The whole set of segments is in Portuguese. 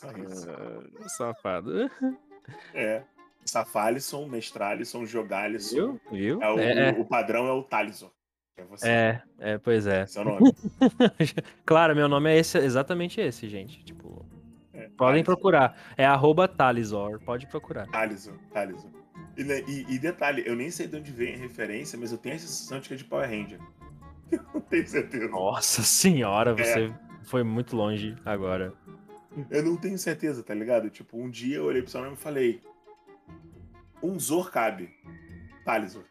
Só isso. Ah, safado. É. Safalisson, Mestralisson, Jogalisson. Viu? Viu? É o, É, o padrão é o Talisson. É você. é, é, pois é. Esse é nome. claro, meu nome é esse, exatamente esse, gente. Tipo, É, podem procurar. É arroba Talisor, pode procurar. Talisson, Talisson. E, né, e- e detalhe, eu nem sei de onde vem a referência, mas eu tenho a sensação de que é de Power Ranger. Eu não tenho certeza. Nossa senhora, É. você foi muito longe agora. Eu não tenho certeza, tá ligado? Tipo, um dia eu olhei pro seu nome e falei: Um Zor cabe. Talisor.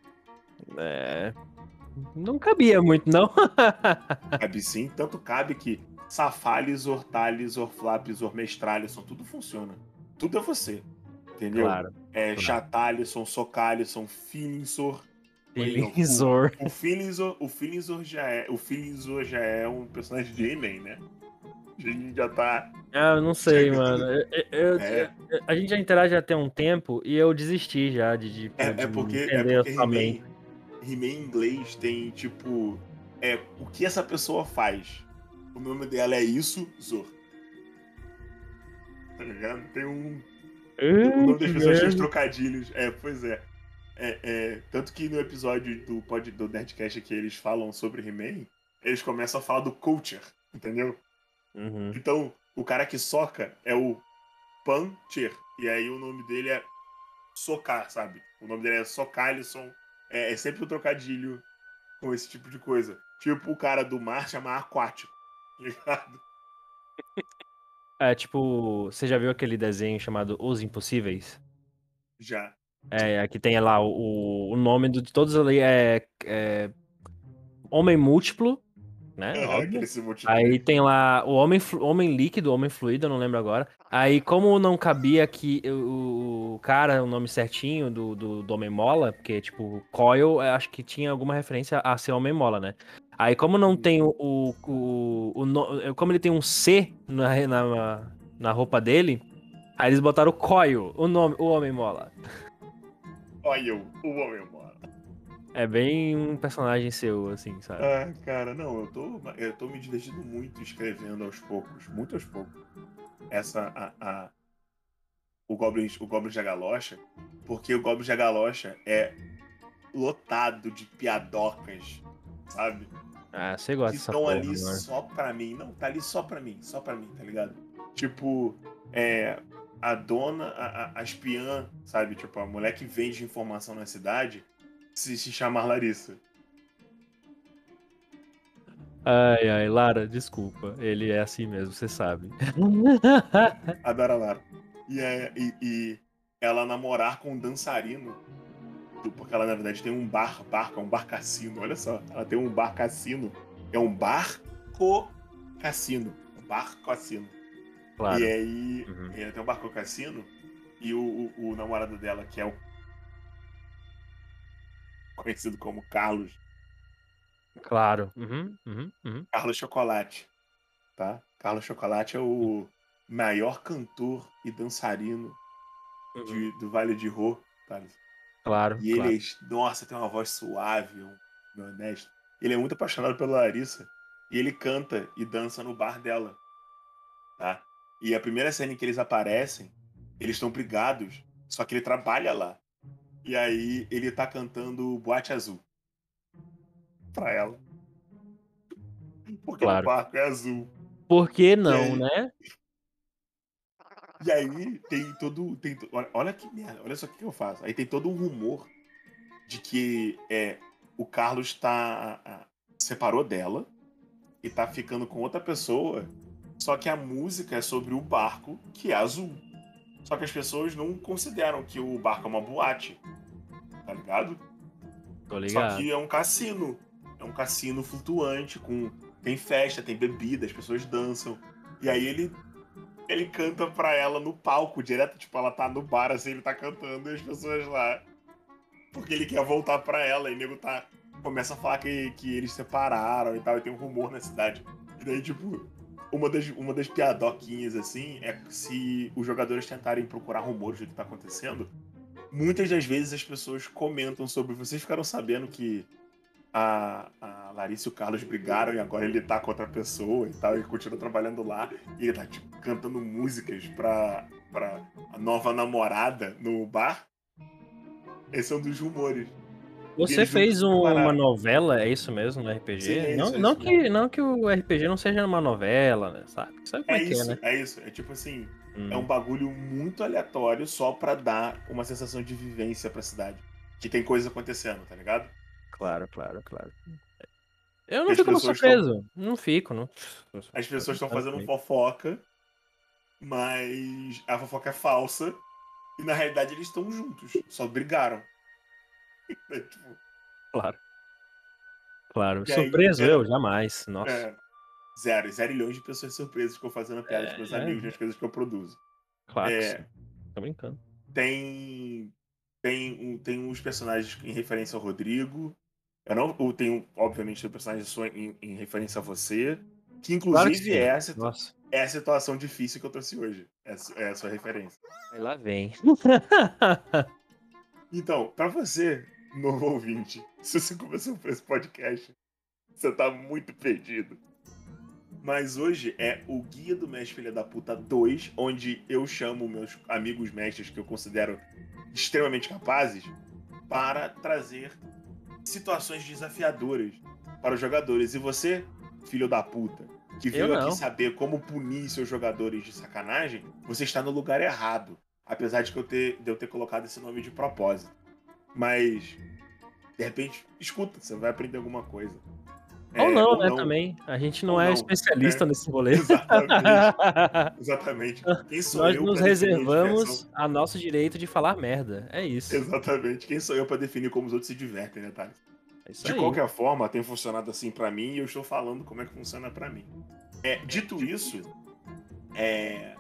É. Não cabia muito, não. Cabe sim, tanto cabe que Safalisor, Talisor, Flapsor, Mestralisson, tudo funciona. Tudo é você. Entendeu? claro. É claro. Chatalisson, Socalisson, Filinzor. Felizor. O Filinzor, o Filinzor já é. O Filinzor já é um personagem de He-Man, né? A gente já tá. Ah, eu não sei, mano. Eu- eu- É. eu- a gente já interage tem um tempo e eu desisti já de, de, É, de é porque, é entender porque sua mente. He-Man em inglês tem, tipo. É, o que essa pessoa faz? O nome dela é isso, Zor. Tá ligado? Tem um. O nome das pessoas tem os trocadilhos. É, pois é. É, é, Tanto que no episódio do, pod, do Nerdcast que eles falam sobre He-Man, eles começam a falar do culture, entendeu? Uhum. Então, o cara que soca é o Puncher. E aí o nome dele é Socar, sabe? O nome dele é Socalisson. É, é sempre um trocadilho com esse tipo de coisa. Tipo o cara do mar chama Aquático. tá Ligado? É tipo, você já viu aquele desenho chamado Os Impossíveis? Já. É, aqui tem lá o, o nome de todos ali é, é Homem Múltiplo, né? Multiplica. Aí tem lá o homem, homem líquido, homem fluido, eu não lembro agora. Aí, como não cabia aqui o, o cara, o nome certinho do, do, do Homem Mola, porque, tipo, Coil, eu acho que tinha alguma referência a ser Homem Mola, né? Aí, como não tem o. o, o, o como ele tem um C na, na, na roupa dele, aí eles botaram Coil, o nome, o Homem Mola. Eu, o homem mora. É bem um personagem seu, assim, sabe? Ah, cara, não, eu tô, eu tô me divertindo muito escrevendo aos poucos, muito aos poucos. Essa, a, a- o Goblin, o Goblin de Galocha, porque o Goblin de Galocha é lotado de piadocas, sabe? Ah, você gosta que estão ali só pra mim. Não, tá ali só pra mim, só pra mim, tá ligado? Tipo, é, a dona, a, a, a espiã, sabe? Tipo, a mulher que vende informação na cidade se, se chamar Larissa. Ai, ai, Lara, desculpa. Ele é assim mesmo, você sabe. Adora Lara. E, é, e, e ela namorar com um dançarino. Porque ela, na verdade, tem um bar, barco, é um bar cassino. Olha só, ela tem um bar cassino. É um barco cassino. Um barco cassino. Claro. E aí, Uhum. ela tem um barco cassino. E o, o, o namorado dela, que é o. Conhecido como Carlos. Claro. Uhum, uhum, uhum. Carlos Chocolate. Tá? Carlos Chocolate é o maior cantor e dançarino uhum. de- do Vale de Rô. Tá? Claro. E ele, claro. é- nossa, tem uma voz suave, um, meu honesto. Ele é muito apaixonado pela Larissa. E ele canta e dança no bar dela. Tá? E a primeira cena em que eles aparecem, eles estão brigados, só que ele trabalha lá. E aí ele tá cantando Boate Azul. Pra ela. Porque Claro. o barco é azul. Por que não, aí? né? E aí tem todo. Tem, to- olha, olha que merda, olha só o que eu faço. Aí tem todo um rumor de que é, o Carlos tá. separou dela e tá ficando com outra pessoa. Só que a música é sobre o barco que é azul. Só que as pessoas não consideram que o barco é uma boate. Tá ligado? Tô Só ligado. que é um cassino. É um cassino flutuante, com. Tem festa, tem bebida, as pessoas dançam. E aí ele. Ele canta pra ela no palco, direto, tipo, ela tá no bar, assim, ele tá cantando e as pessoas lá. Porque ele quer voltar pra ela, e o nego tá. Começa a falar que, que eles separaram e tal, e tem um rumor na cidade. E daí, tipo, uma das, uma das piadoquinhas, assim, é se os jogadores tentarem procurar rumores do que tá acontecendo, muitas das vezes as pessoas comentam sobre. Vocês ficaram sabendo que a, a Larissa e o Carlos brigaram e agora ele tá com outra pessoa e tal, e continua trabalhando lá. E ele tá tipo, cantando músicas pra, pra a nova namorada no bar. Esse é um dos rumores. Você fez um, uma novela, é isso mesmo, no RPG? Sim, é não, isso, não, é que, não que o RPG não seja uma novela, né? Sabe, sabe como é, é isso, é, né? É isso, é tipo assim, hum. é um hum. bagulho muito aleatório só pra dar uma sensação de vivência pra cidade. Que tem coisa acontecendo, tá ligado? Claro, claro, claro. Eu não fico surpreso. Não fico, não. As pessoas estão fazendo fofoca, mas a fofoca é falsa. E na realidade eles estão juntos, só brigaram. É, tipo... Claro. Claro. E Surpreso aí, eu, jamais. Nossa. É, zero. Zero milhões de pessoas surpresas que ficam fazendo piada é, com meus é. amigos nas coisas que eu produzo. Claro. É, Tô brincando. Tem. Tem, um, tem uns personagens em referência ao Rodrigo. Eu não eu tenho, obviamente, tem personagens em, em referência a você. Que inclusive claro que é, a, é a situação difícil que eu trouxe hoje. É, é a sua referência. Aí lá vem. então, para você, novo ouvinte, se você começou por esse podcast, você tá muito perdido. Mas hoje é o Guia do Mestre Filha da Puta 2, onde eu chamo meus amigos mestres que eu considero extremamente capazes para trazer situações desafiadoras para os jogadores. E você, filho da puta, que veio aqui saber como punir seus jogadores de sacanagem, você está no lugar errado. Apesar de, que eu ter, de eu ter colocado esse nome de propósito. Mas, de repente, escuta, você vai aprender alguma coisa. Ou é, não, ou né, não. também. A gente não é não. especialista é. nesse rolê. Exatamente. Exatamente. Quem sou Nós eu nos reservamos a nosso direito de falar merda. É isso. Exatamente. Quem sou eu para definir como os outros se divertem, né, Thales? É de aí. qualquer forma, tem funcionado assim para mim e eu estou falando como é que funciona para mim. É, dito isso, é,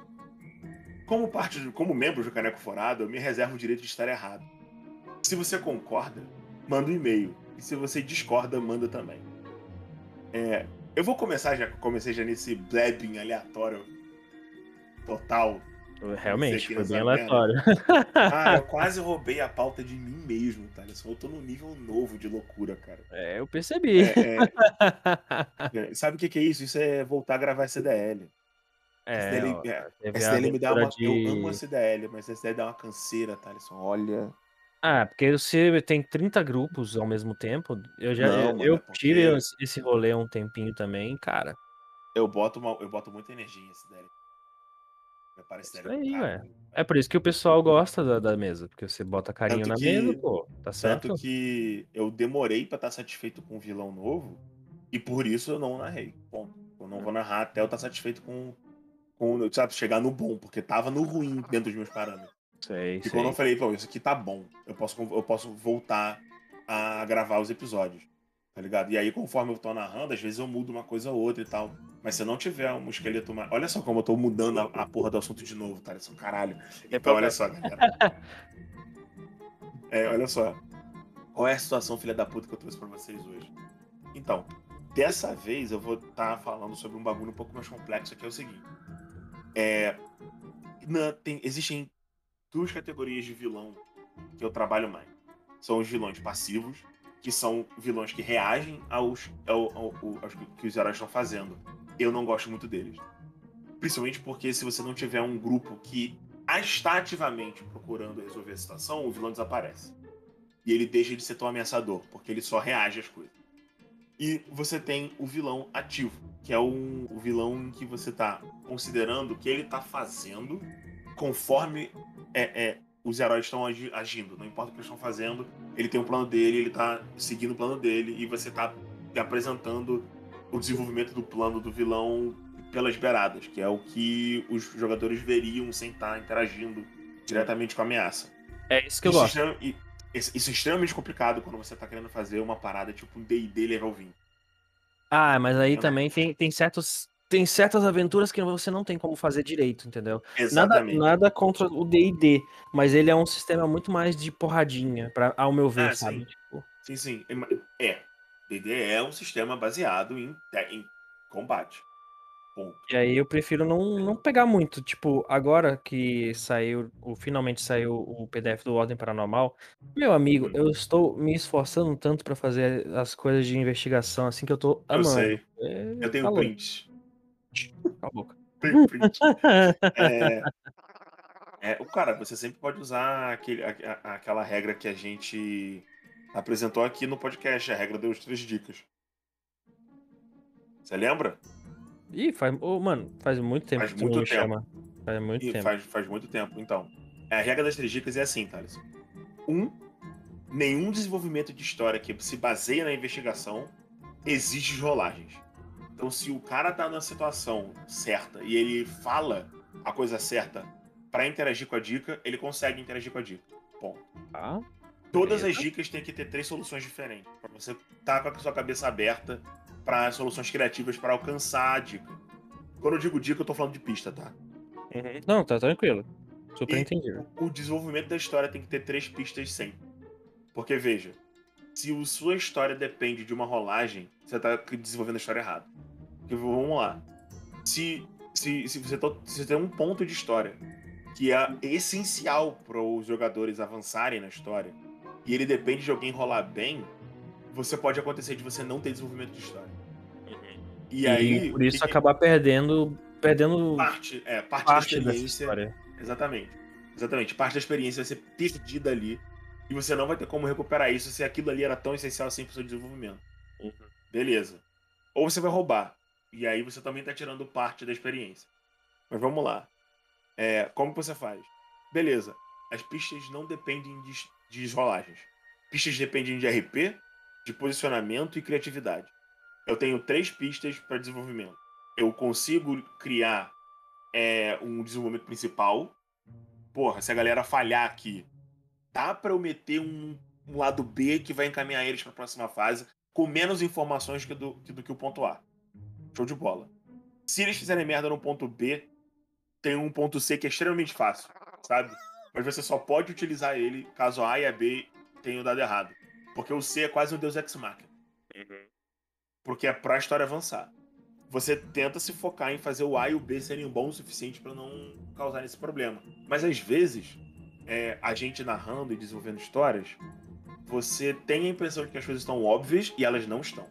como parte, de, como membro do Caneco Forado, eu me reservo o direito de estar errado. Se você concorda, manda um e-mail. E se você discorda, manda também. É, eu vou começar, já comecei já nesse blabbing aleatório total. Realmente, foi bem aleatório. Ah, eu quase roubei a pauta de mim mesmo, tá? Eu tô num nível novo de loucura, cara. É, eu percebi. É, é... Sabe o que, que é isso? Isso é voltar a gravar CDL. É, SDL, é, SDL me dá uma. De... Eu amo a CDL, mas a SDL dá uma canseira, Thaleson. Olha. Ah, porque você tem 30 grupos ao mesmo tempo. Eu já Não, eu, mano, eu é tive esse rolê um tempinho também, cara. Eu boto, uma, eu boto muita energia em SDL. Parece é aí, ué. É por isso que o pessoal gosta da, da mesa, porque você bota carinho tanto na que, mesa, pô, tá certo? Tanto que eu demorei para estar satisfeito com o vilão novo, e por isso eu não narrei. Bom, eu não vou narrar até eu estar satisfeito com, com sabe, chegar no bom, porque tava no ruim dentro dos meus parâmetros. Sei, e sei. quando eu falei, pô, isso aqui tá bom, eu posso, eu posso voltar a gravar os episódios, tá ligado? E aí, conforme eu tô narrando, às vezes eu mudo uma coisa ou outra e tal. Mas se não tiver um esqueleto mais. Olha só como eu tô mudando a, a porra do assunto de novo, tá? Isso, caralho. Então, olha só, galera. é, olha só. Qual é a situação, filha da puta, que eu trouxe pra vocês hoje? Então, dessa vez eu vou estar tá falando sobre um bagulho um pouco mais complexo, que é o seguinte. É. Na, tem, existem duas categorias de vilão que eu trabalho mais. São os vilões passivos, que são vilões que reagem aos, ao, ao, aos que os heróis estão fazendo. Eu não gosto muito deles. Principalmente porque se você não tiver um grupo que está ativamente procurando resolver a situação, o vilão desaparece. E ele deixa de ser tão ameaçador, porque ele só reage às coisas. E você tem o vilão ativo, que é um, o vilão que você está considerando o que ele está fazendo conforme é, é, os heróis estão agindo. Não importa o que eles estão fazendo, ele tem um plano dele, ele tá seguindo o plano dele e você tá apresentando o desenvolvimento do plano do vilão pelas beiradas, que é o que os jogadores veriam sem estar tá interagindo diretamente com a ameaça. É isso que eu isso gosto. É, isso é extremamente complicado quando você tá querendo fazer uma parada tipo um D&D level 20. Ah, mas aí também tem, tem certos tem certas aventuras que você não tem como fazer direito, entendeu? Exatamente. Nada, nada contra o D&D, mas ele é um sistema muito mais de porradinha, pra, ao meu ver, ah, sabe? Sim. Tipo... sim, sim. É. D&D é um sistema baseado em, em combate. Ponto. E aí eu prefiro não, não pegar muito. Tipo, agora que saiu, o, finalmente saiu o PDF do Ordem Paranormal, meu amigo, Hum. eu estou me esforçando tanto pra fazer as coisas de investigação assim que eu tô Eu amando. sei. É, Eu tenho tá louco. Cala a boca. Print. É, é, o cara, você sempre pode usar aquele, a- a- aquela regra que a gente apresentou aqui no podcast, a regra das três dicas. Você lembra? Ih, faz. ô, mano, faz muito tempo Faz que muito tempo. chama. Faz muito E tempo. faz, faz muito tempo. Então, a regra das três dicas é assim, Thales. Um, nenhum desenvolvimento de história que se baseia na investigação exige rolagens. Então, se o cara tá na situação certa e ele fala a coisa certa pra interagir com a dica, ele consegue interagir com a dica. Ponto. Tá? Todas as dicas têm que ter três soluções diferentes. Pra você estar com a sua cabeça aberta para soluções criativas para alcançar a dica. Quando eu digo dica, eu tô falando de pista, tá? Não, tá tranquilo. Super E- entendido. o desenvolvimento da história tem que ter três pistas sempre. Porque, veja, se a sua história depende de uma rolagem, você tá desenvolvendo a história errada. Vamos lá. Se, se, se, você, to- se você tem um ponto de história que é essencial para os jogadores avançarem na história, e ele depende de alguém rolar bem, você pode acontecer de você não ter desenvolvimento de história. E, aí. por isso o acabar perdendo. Perdendo parte, é, parte, parte da experiência. história. Exatamente. Exatamente. Parte da experiência vai ser perdida ali. E você não vai ter como recuperar isso se aquilo ali era tão essencial assim pro seu desenvolvimento. Uhum. Beleza. Ou você vai roubar. E aí você também tá tirando parte da experiência. Mas vamos lá. É, como você faz? Beleza. As pistas não dependem de, de rolagens. Pistas dependem de RP, de posicionamento e criatividade. Eu tenho três pistas para desenvolvimento. Eu consigo criar é, um desenvolvimento principal. Porra, se a galera falhar aqui, dá pra eu meter um, um lado B que vai encaminhar eles pra próxima fase com menos informações que do, que do que o ponto A. Show de bola. Se eles fizerem merda no ponto B, tem um ponto C que é extremamente fácil, sabe? Mas você só pode utilizar ele caso a A e a B tenham dado errado. Porque o C é quase um Deus Ex Machina. Porque é pra história avançar. Você tenta se focar em fazer o A e o B serem bons o suficiente pra não causar esse problema. Mas às vezes, é, a gente narrando e desenvolvendo histórias, você tem a impressão de que as coisas estão óbvias e elas não estão.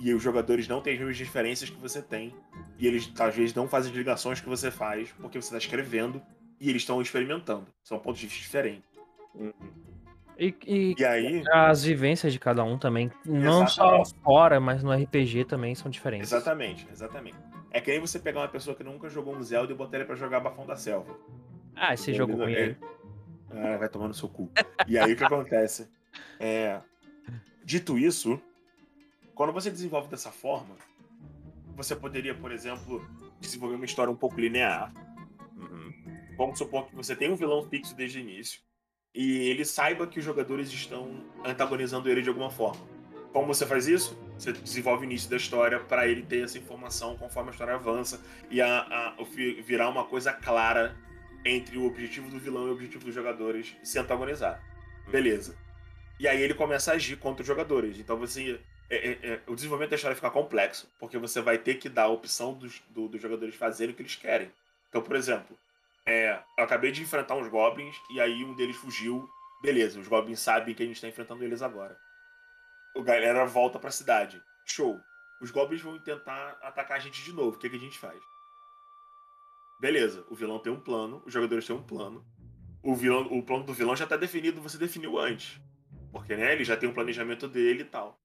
E os jogadores não têm as mesmas diferenças que você tem. E eles, às vezes, não fazem as ligações que você faz porque você está escrevendo e eles estão experimentando. São pontos de vista diferentes. E, e E aí, as vivências de cada um também, não só Exatamente. fora, mas no RPG também são diferentes. exatamente, exatamente. É que nem você pegar uma pessoa que nunca jogou um Zelda e botar ele pra jogar Bafão da Selva. Ah, esse Ele jogo ruim é- aí. Ah, vai tomar no seu cu. E aí o que acontece? É, dito isso, quando você desenvolve dessa forma, você poderia, por exemplo, desenvolver uma história um pouco linear. Vamos supor que você tem um vilão fixo desde o início e ele saiba que os jogadores estão antagonizando ele de alguma forma. Como você faz isso? Você desenvolve o início da história para ele ter essa informação conforme a história avança e a, a- virar uma coisa clara entre o objetivo do vilão e o objetivo dos jogadores se antagonizar. Beleza. E aí ele começa a agir contra os jogadores. Então você. É- é- é, o desenvolvimento da história fica complexo, porque você vai ter que dar a opção dos, do- dos jogadores fazerem o que eles querem. Então, por exemplo, é, eu acabei de enfrentar uns goblins e aí um deles fugiu. Beleza, os goblins sabem que a gente tá enfrentando eles agora. O galera volta pra cidade. Show. Os goblins vão tentar atacar a gente de novo. O que, que a gente faz? Beleza, o vilão tem um plano, os jogadores têm um plano. O, vilão, o plano do vilão já tá definido, você definiu antes. Porque, né, ele já tem um planejamento dele e tal.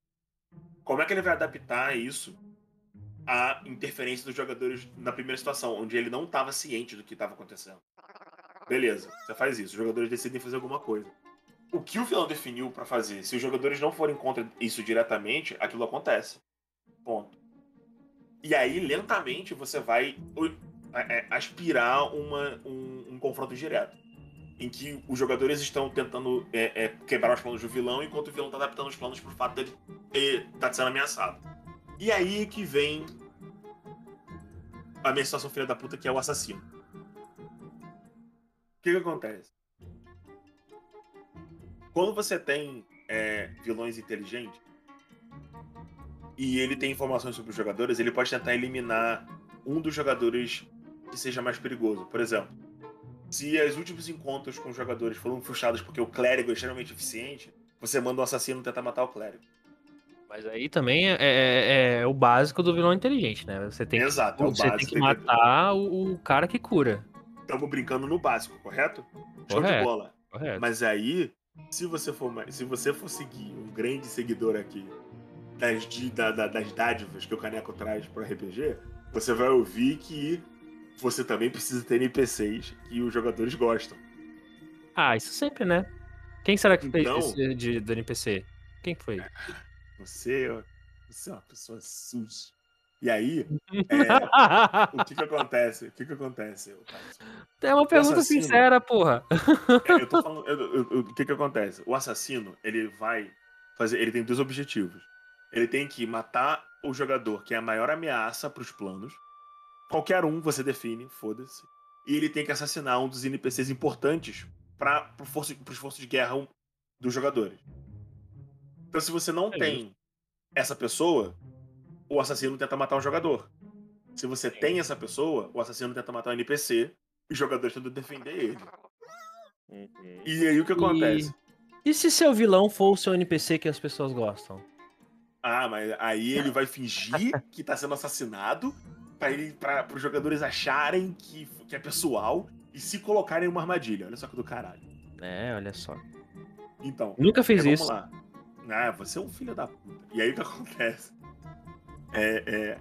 Como é que ele vai adaptar isso à interferência dos jogadores na primeira situação, onde ele não estava ciente do que estava acontecendo? Beleza, você faz isso, os jogadores decidem fazer alguma coisa. O que o vilão definiu pra fazer, se os jogadores não forem contra isso diretamente, aquilo acontece. Ponto. E aí, lentamente, você vai é, é, aspirar uma, um, um confronto direto. Em que os jogadores estão tentando é, é, quebrar os planos do vilão, enquanto o vilão está adaptando os planos pro fato dele estar sendo ameaçado. E aí que vem a minha situação filha da puta, que é o assassino. O que, que acontece? Quando você tem é, vilões inteligentes e ele tem informações sobre os jogadores, ele pode tentar eliminar um dos jogadores que seja mais perigoso. Por exemplo, se os últimos encontros com os jogadores foram frustrados porque o clérigo é extremamente eficiente, você manda o assassino tentar matar o clérigo. Mas aí também é, é, é o básico do vilão inteligente, né? Você tem Exato, que, é o você básico, tem que matar o, o cara que cura. Estamos brincando no básico, correto? Show de bola. Correto. Mas aí, se você for, se você for seguir um grande seguidor aqui das, da- da- das dádivas que o Caneco traz pro RPG, você vai ouvir que você também precisa ter NPCs que os jogadores gostam. Ah, isso sempre, né? Quem será que fez Então- esse de, do NPC? Quem que foi? Você, você é uma pessoa suja. E aí, é, o que que acontece? O que que acontece? É uma pergunta assassino- sincera, porra. É, eu tô falando. eu- eu- o que que acontece? O assassino, ele vai fazer. Ele tem dois objetivos. Ele tem que matar o jogador que é a maior ameaça pros planos. Qualquer um você define, foda-se. E ele tem que assassinar um dos NPCs importantes para pro força, pro esforço de guerra dos jogadores. Então, se você não É tem essa pessoa, o assassino tenta matar um jogador. Se você tem essa pessoa, o assassino tenta matar um NPC e os jogadores tentam defender ele. Uhum. E aí o que acontece? E se seu vilão for o seu NPC que as pessoas gostam? Ah, mas aí ele vai fingir que tá sendo assassinado pra, os jogadores acharem que, que é pessoal e se colocarem em uma armadilha. Olha só que do caralho. É, olha só. Então, Nunca fiz é, isso. vamos lá. Ah, você é um filho da puta. E aí o que acontece? É, é,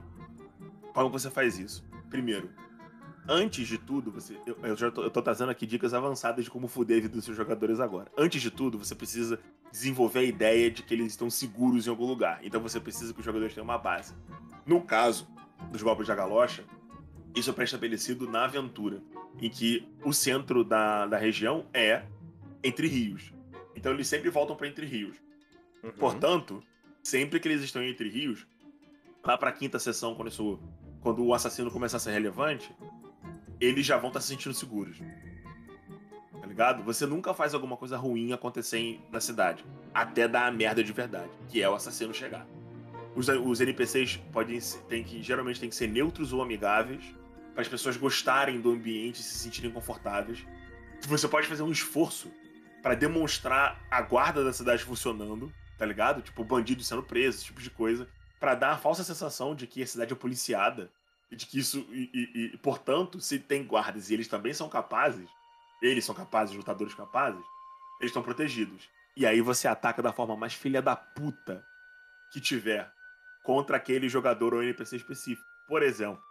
como você faz isso? Primeiro, antes de tudo, você, eu, eu já tô, eu tô trazendo aqui dicas avançadas de como fuder a vida dos seus jogadores agora. Antes de tudo, você precisa desenvolver a ideia de que eles estão seguros em algum lugar. Então você precisa que os jogadores tenham uma base. No caso dos golpes da galocha, isso é pré-estabelecido na aventura, em que o centro da, da região é entre rios. Então eles sempre voltam para entre rios. Uhum. Portanto, sempre que eles estão entre rios, lá pra quinta sessão, quando, isso, quando o assassino começar a ser relevante, eles já vão estar se sentindo seguros. Tá ligado? Você nunca faz alguma coisa ruim acontecer em- na cidade. Até dar a merda de verdade, que é o assassino chegar. Os, os NPCs podem tem que, geralmente tem que ser neutros ou amigáveis, para as pessoas gostarem do ambiente e se sentirem confortáveis. Você pode fazer um esforço para demonstrar a guarda da cidade funcionando, tá ligado? Tipo, bandidos sendo presos, esse tipo de coisa, Pra dar a falsa sensação de que a cidade é policiada e de que isso e, e- e, portanto, se tem guardas e eles também são capazes, eles são capazes, lutadores capazes, eles estão protegidos. E aí você ataca da forma mais filha da puta que tiver contra aquele jogador ou NPC específico. Por exemplo,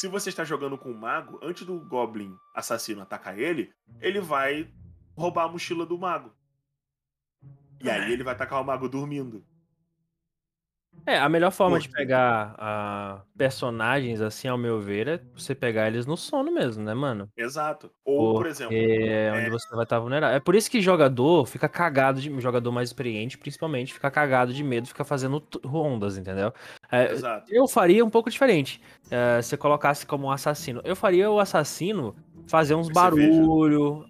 se você está jogando com um mago, antes do Goblin assassino atacar ele, ele vai roubar a mochila do mago. E aí ele vai atacar o mago dormindo. É, a melhor forma de pegar ah, personagens, assim, ao meu ver, é você pegar eles no sono mesmo, né, mano? Exato. Ou, por exemplo, É onde você vai estar vulnerável. É por isso que jogador fica cagado de. Jogador mais experiente, principalmente, fica cagado de medo, fica fazendo rondas, entendeu? É, exato. eu faria um pouco diferente. É, se colocasse como um assassino. Eu faria o assassino fazer uns barulho.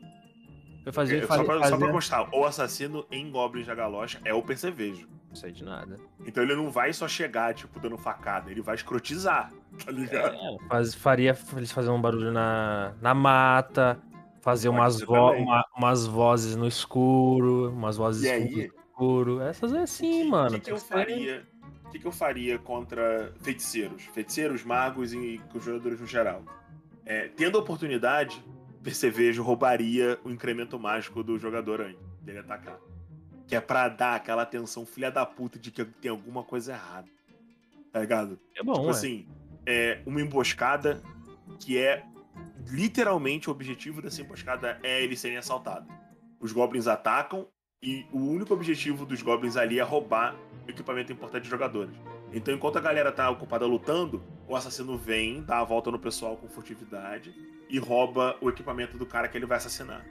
Eu fazia, É, só, faria, pra, só pra constar, o assassino em Goblins da Galocha é o percevejo. Não sei de nada. Então ele não vai só chegar, tipo, dando facada, ele vai escrotizar, tá ligado? É, faz- faria eles fazer um barulho na, na mata, fazer Pode umas, vo- uma- umas vozes no escuro, umas vozes no escuro. Essas é assim, o mano. que, que tem eu faria? O que, que eu faria contra feiticeiros? Feiticeiros, magos e jogadores no geral. É, tendo a oportunidade, Percevejo roubaria o incremento mágico do jogador antes dele atacar. Que é pra dar aquela atenção filha da puta de que tem alguma coisa errada. Tá ligado? É bom, Tipo ué. assim, é uma emboscada que é literalmente o objetivo dessa emboscada é eles serem assaltados. Os goblins atacam e o único objetivo dos goblins ali é roubar o equipamento importante dos jogadores. Então, enquanto a galera tá ocupada lutando, o assassino vem, dá a volta no pessoal com furtividade e rouba o equipamento do cara que ele vai assassinar.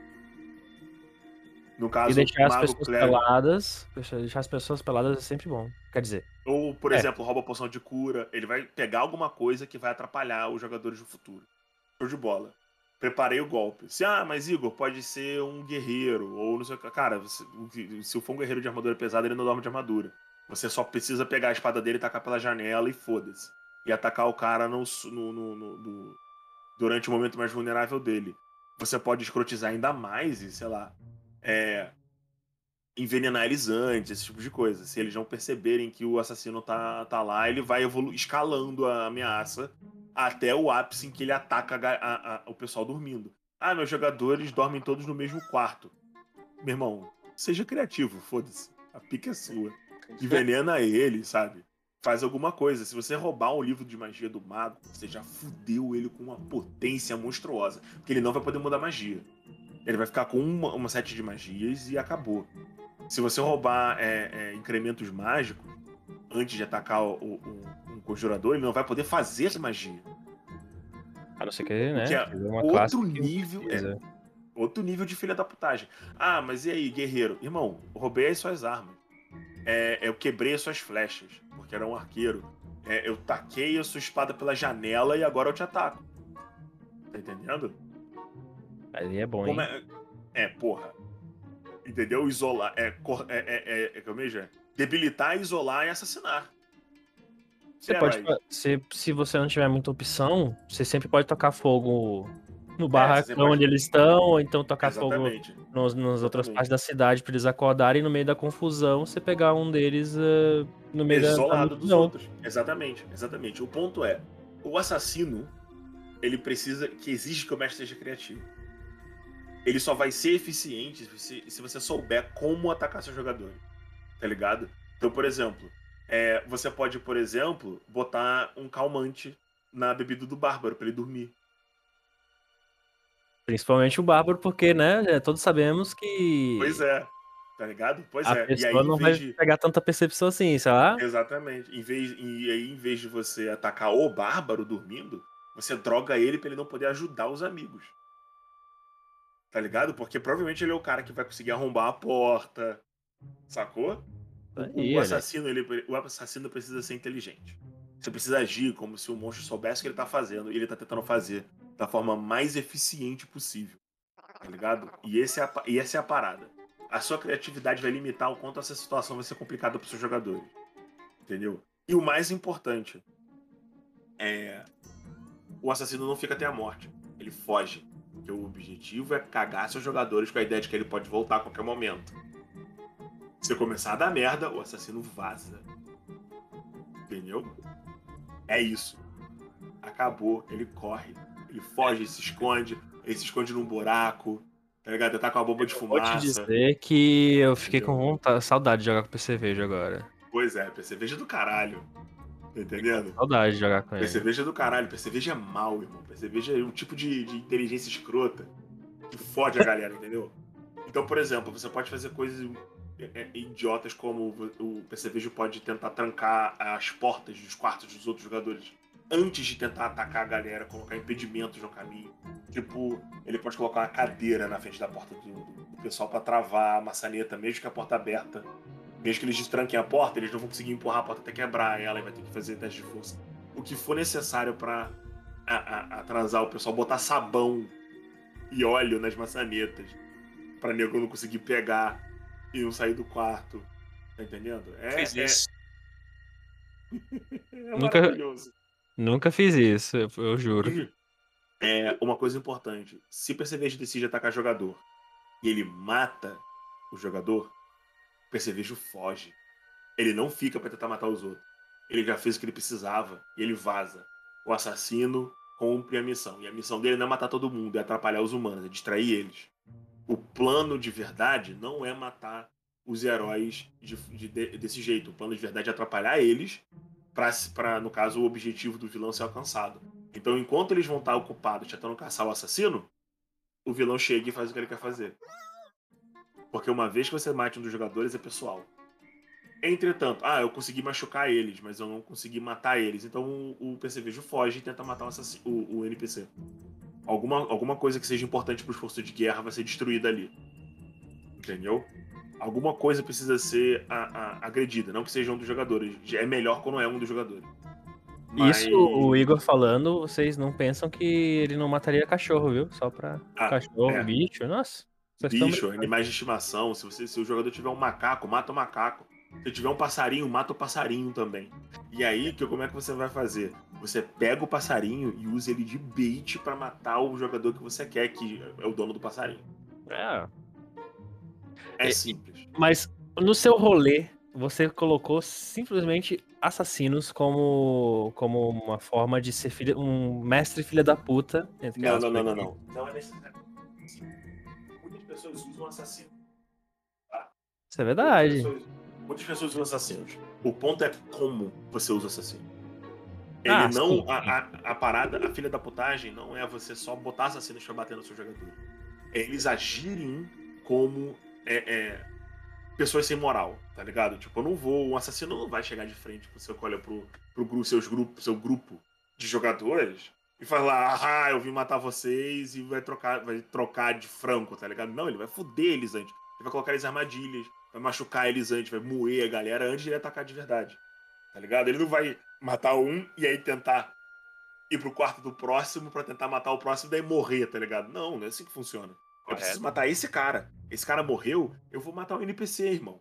No E caso, deixar as pessoas clérigo, peladas. Deixar as pessoas peladas é sempre bom. Quer dizer, Ou, por É. exemplo, rouba poção de cura. Ele vai pegar alguma coisa que vai atrapalhar os jogadores do futuro. Show de bola. Preparei o golpe. Se, ah, mas Igor, pode ser um guerreiro, ou não sei o que. Cara, você- se for um guerreiro de armadura pesada, ele não dorme de armadura. Você só precisa pegar a espada dele, tacar pela janela e foda-se. e atacar o cara no- no- no- no- durante o momento mais vulnerável dele. Você pode escrotizar ainda mais e, sei lá, é, envenenar eles antes, esse tipo de coisa. Se eles não perceberem que o assassino tá, tá lá, ele vai escalando a ameaça até o ápice em que ele ataca a- a- o pessoal dormindo. Ah, meus jogadores dormem todos no mesmo quarto. Meu irmão, seja criativo, foda-se. A pica é sua. Envenena ele, sabe? Faz alguma coisa. Se você roubar um livro de magia do mago, você já fudeu ele com uma potência monstruosa. Porque ele não vai poder mudar magia. Ele vai ficar com uma, uma sete de magias e acabou. Se você roubar é, é, incrementos mágicos antes de atacar o, o- um conjurador, ele não vai poder fazer magia. A não ser que, né? Que é outro nível. é, outro nível de filha da putagem. Ah, mas e aí, guerreiro? Irmão, roubei as suas armas. É, eu quebrei as suas flechas, porque era um arqueiro. É, eu taquei a sua espada pela janela e agora eu te ataco. Tá entendendo? Aí é bom, hein? Como é, é, porra. Entendeu? Isolar. É, é, é, é, é, como é é? Debilitar, isolar e assassinar. Você Herói. pode, se, se você não tiver muita opção, você sempre pode tocar fogo no É, barracão pode- onde eles estão, ou então tocar fogo Exatamente. nos, nas outras Exatamente. partes da cidade pra eles acordarem e no meio da confusão você pegar um deles eh, no meio da- da isolado dos multidão. outros. Exatamente, exatamente. O ponto é, o assassino, ele precisa que exige que o mestre seja criativo. Ele só vai ser eficiente se, se você souber como atacar seu jogador. Tá ligado? Então, por exemplo, é, você pode, por exemplo, botar um calmante na bebida do bárbaro pra ele dormir. Principalmente o Bárbaro, porque, né, já todos sabemos que Pois é. Tá ligado? Pois a é. E aí, pessoa não vai de... pegar tanta percepção assim, sei lá. Exatamente. Em vez, e aí, em vez de você atacar o bárbaro dormindo, você droga ele pra ele não poder ajudar os amigos. Tá ligado? Porque provavelmente ele é o cara que vai conseguir arrombar a porta. Sacou? Aí, o, assassino, ele, o assassino precisa ser inteligente. Você precisa agir como se o monstro soubesse o que ele tá fazendo e ele tá tentando fazer da forma mais eficiente possível. Tá ligado? E, esse é a, e essa é a parada. A sua criatividade vai limitar o quanto essa situação vai ser complicada pros seus jogadores. Entendeu? E o mais importante é. O assassino não fica até a morte. Ele foge. Porque o objetivo é cagar seus jogadores com a ideia de que ele pode voltar a qualquer momento. Se começar a dar merda, o assassino vaza. Entendeu? É isso. Acabou. Ele corre. Ele foge, se esconde. Ele se esconde num buraco. Tá ligado? Ele tá com a bomba de Vou te fumaça. dizer que eu fiquei Entendeu? com vontade, saudade de jogar com o agora. Pois é, cerveja do caralho. Tá entendendo? Saudade de jogar com ele. Cerveja do caralho. Cerveja é mal, irmão. Cerveja é um tipo de, de inteligência escrota que fode a galera, entendeu? Então, por exemplo, você pode fazer coisas é, é, idiotas como o percevejo pode tentar trancar as portas dos quartos dos outros jogadores antes de tentar atacar a galera, colocar impedimentos no caminho. Tipo, ele pode colocar uma cadeira na frente da porta do, do pessoal pra travar a maçaneta, mesmo que a porta aberta. Mesmo que eles destranquem a porta, eles não vão conseguir empurrar a porta até quebrar ela e vai ter que fazer teste de força. O que for necessário pra a- a- atrasar o pessoal, botar sabão e óleo nas maçanetas pra nego não conseguir pegar e não sair do quarto. Tá entendendo? É, Fez é- isso. é Nunca- maravilhoso. Nunca fiz isso, eu, eu juro. É uma coisa importante. Se Percevejo decide atacar jogador e ele mata o jogador, Percevejo foge. Ele não fica pra tentar matar os outros. Ele já fez o que ele precisava e ele vaza. O assassino cumpre a missão. E a missão dele não é matar todo mundo, é atrapalhar os humanos, é distrair eles. O plano de verdade não é matar os heróis de- de- de- desse jeito. O plano de verdade é atrapalhar eles para, no caso, o objetivo do vilão ser alcançado. Então, enquanto eles vão estar ocupados tentando caçar o assassino, o vilão chega e faz o que ele quer fazer. Porque uma vez que você mate um dos jogadores, é pessoal. Entretanto, ah, eu consegui machucar eles, mas eu não consegui matar eles. Então o, o percevejo foge e tenta matar o, o, o NPC. Alguma, alguma coisa que seja importante pro esforço de guerra vai ser destruída ali. Entendeu? Alguma coisa precisa ser a- a- agredida, não que seja um dos jogadores. É melhor quando é um dos jogadores. Mas- Isso, o Igor falando, vocês não pensam que ele não mataria cachorro, viu? Só pra Ah, cachorro, é. bicho. Nossa. Vocês Bicho, animais de estimação. Se, você, se o jogador tiver um macaco, mata o macaco. Se tiver um passarinho, mata o passarinho também. E aí, que, como é que você vai fazer? Você pega o passarinho e usa ele de bait pra matar o jogador que você quer, que é o dono do passarinho. É. É E- simples. Mas no seu rolê, você colocou simplesmente assassinos como, como uma forma de ser filho, um mestre filha da puta. entre Não, não, não, não, aqui. não. Não é necessário. Muitas pessoas usam assassino. Isso é verdade. Muitas pessoas, muitas pessoas usam assassinos. O ponto é como você usa assassino. Ele Ah, não. a, a, a parada, a filha da putagem não é você só botar assassinos pra bater no seu jogador. É eles agirem como é, é, pessoas sem moral, tá ligado? Tipo, eu não vou. Um assassino não vai chegar de frente pro seu, olha, pro, pro grupo, seus grupos, seu grupo de jogadores e falar, ah, eu vim matar vocês e vai trocar, vai trocar de franco, tá ligado? Não, ele vai foder eles antes. Ele vai colocar eles em armadilhas, vai machucar eles antes, vai moer a galera antes de ele atacar de verdade. Tá ligado? Ele não vai matar um e aí tentar ir pro quarto do próximo pra tentar matar o próximo e daí morrer, tá ligado? Não, não é assim que funciona. Eu preciso matar esse cara. Esse cara morreu, eu vou matar o NPC, irmão.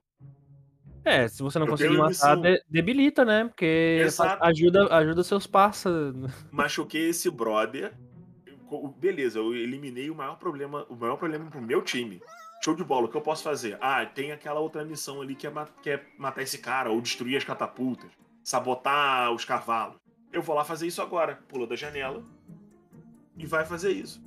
É, se você não Eu conseguir matar, de- debilita, né? Porque Exato. ajuda, ajuda seus parceiros. machuquei esse brother. Beleza, eu eliminei o maior problema, o maior problema pro meu time. Show de bola, o que eu posso fazer? Ah, tem aquela outra missão ali que é, que é matar esse cara, ou destruir as catapultas, sabotar os cavalos. Eu vou lá fazer isso agora. Pula da janela e vai fazer isso.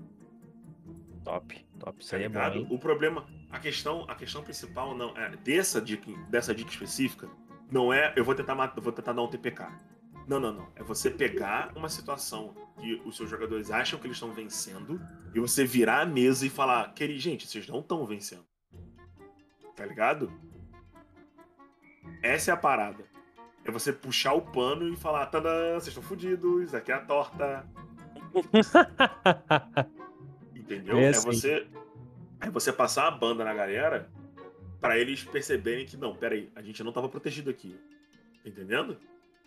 Top, top. Isso Tá aí é bom, hein? O problema, a questão, a questão principal não é dessa dica, dessa dica específica, não é eu vou tentar matar, eu vou tentar dar um TPK. Não, não, não. É você pegar uma situação que os seus jogadores acham que eles estão vencendo e você virar a mesa e falar, querido, gente, vocês não estão vencendo. Tá ligado? Essa é a parada. É você puxar o pano e falar, tadã, vocês estão fodidos, aqui é a torta. Entendeu? É É, assim. você é você passar a banda na galera pra eles perceberem que não, peraí, a gente não tava protegido aqui. Entendendo?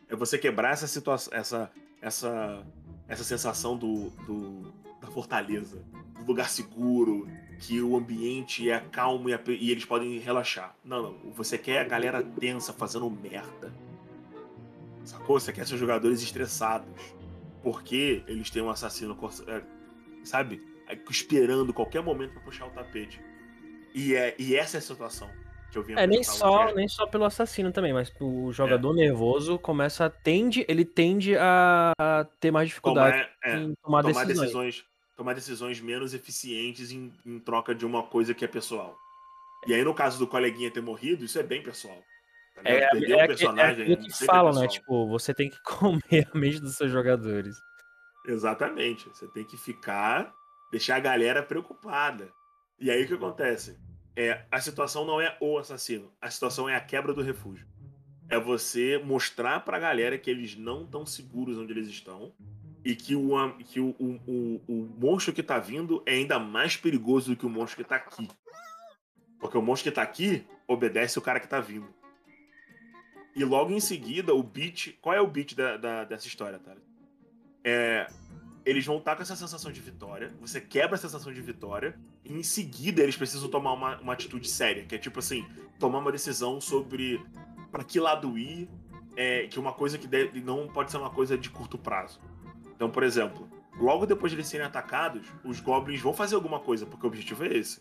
É você quebrar essa situação, essa essa essa sensação do, do da fortaleza, do lugar seguro, que o ambiente é calmo e, a e eles podem relaxar. Não, não, você quer a galera tensa fazendo merda. Sacou? Você quer seus jogadores estressados. Porque eles têm um assassino, é, sabe? É, Esperando qualquer momento pra puxar o tapete. E, é, e essa é a situação que eu vim É, nem só, nem só pelo assassino também, mas É. o jogador nervoso começa a tende, ele tende a ter mais dificuldade Tomar, é, em tomar, tomar decisões. decisões. tomar decisões menos eficientes em, em troca de uma coisa que é pessoal. E aí, no caso do coleguinha ter morrido, isso é bem pessoal. Tá? É, é, um é, personagem que sempre é falam, né? Tipo, você tem que comer a mente dos seus jogadores. Exatamente. Você tem que ficar, deixar a galera preocupada. E aí o que acontece? É, a situação não é o assassino, a situação é a quebra do refúgio. É você mostrar pra galera que eles não estão seguros onde eles estão e que, o, que o, o, o, o monstro que tá vindo é ainda mais perigoso do que o monstro que tá aqui. Porque o monstro que tá aqui obedece o cara que tá vindo. E logo em seguida, o beat. Qual é o beat da, da- dessa história, tá? É, eles vão estar com essa sensação de vitória, você quebra a sensação de vitória, e em seguida eles precisam tomar uma, uma atitude séria, que é tipo assim, tomar uma decisão sobre para que lado ir, é, que uma coisa que deve- não pode ser uma coisa de curto prazo. Então, por exemplo, logo depois de eles serem atacados, os goblins vão fazer alguma coisa, porque o objetivo é esse.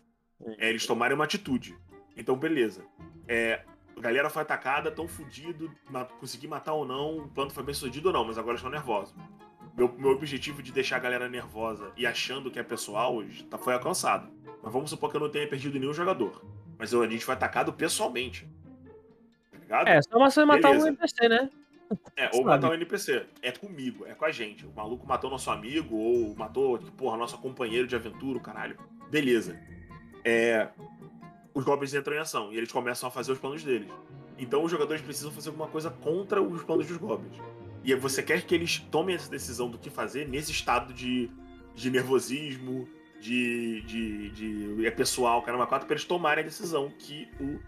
É eles tomarem uma atitude. Então, beleza. É, a galera foi atacada, tão fudido, ma consegui matar ou não, o plano foi bem sucedido ou não, mas agora estão nervosos. Meu, meu objetivo de deixar a galera nervosa e achando que é pessoal tá, foi alcançado. Mas vamos supor que eu não tenha perdido nenhum jogador. Mas eu- a gente foi atacado pessoalmente. Tá ligado? É, só você matar Beleza. um NPC, né? É, ou sabe. matar o NPC. É comigo, é com a gente. O maluco matou nosso amigo, ou matou, porra, nosso companheiro de aventura, o caralho. Beleza. É, os goblins entram em ação e eles começam a fazer os planos deles. Então os jogadores precisam fazer alguma coisa contra os planos dos goblins. E você quer que eles tomem essa decisão do que fazer nesse estado de, de nervosismo, de, de, de. É pessoal, caramba, quatro, pra eles tomarem a decisão que o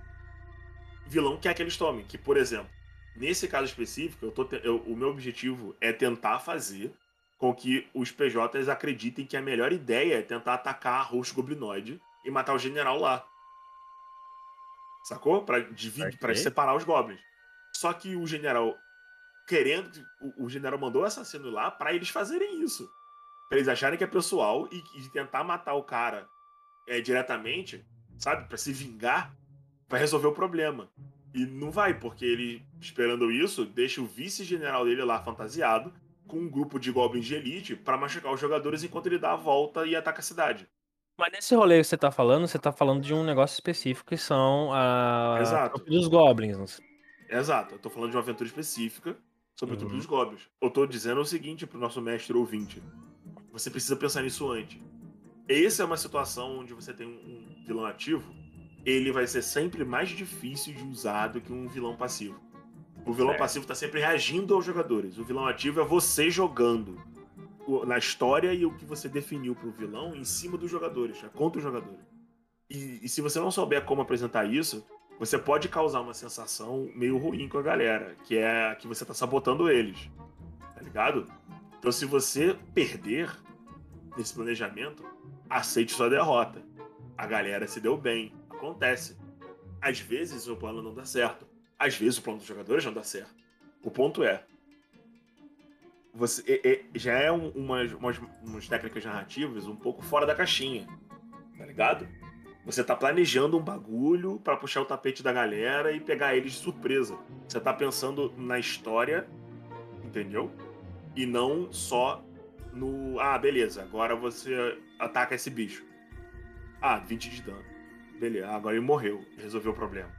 vilão quer que eles tomem. Que, por exemplo, Nesse caso específico, eu tô eu- o meu objetivo é tentar fazer com que os PJs acreditem que a melhor ideia é tentar atacar a host goblinoide e matar o general lá. Sacou? Pra, dividir, pra separar os goblins. Só que o general querendo. O, o general mandou o assassino lá pra eles fazerem isso. Pra eles acharem que é pessoal e, e tentar matar o cara é, diretamente, sabe? Pra se vingar, vai resolver o problema. E não vai, porque ele, esperando isso, deixa o vice-general dele lá fantasiado com um grupo de goblins de elite pra machucar os jogadores enquanto ele dá a volta e ataca a cidade. Mas nesse rolê que você tá falando, você tá falando de um negócio específico que são a Exato. dos Goblins. Exato, eu tô falando de uma aventura específica sobre o Uhum. dos goblins. Eu tô dizendo o seguinte pro nosso mestre ouvinte. Você precisa pensar nisso antes. Essa é uma situação onde você tem um vilão ativo, ele vai ser sempre mais difícil de usar do que um vilão passivo. O vilão Certo. passivo tá sempre reagindo aos jogadores. O vilão ativo é você jogando o- na história e o que você definiu pro vilão em cima dos jogadores, é contra os jogadores. E, e se você não souber como apresentar isso, você pode causar uma sensação meio ruim com a galera, que é que você tá sabotando eles. Tá ligado? Então se você perder nesse planejamento, aceite sua derrota. A galera se deu bem. Acontece. Às vezes o plano não dá certo. Às vezes o plano dos jogadores não dá certo. O ponto é. Você é- é- já é um- umas, umas, umas técnicas narrativas um pouco fora da caixinha. Tá ligado? Você tá planejando um bagulho pra puxar o tapete da galera e pegar eles de surpresa. Você tá pensando na história, entendeu? E não só no. Ah, beleza, agora você ataca esse bicho. Ah, 20 de dano. Beleza, agora ele morreu. Resolveu o problema.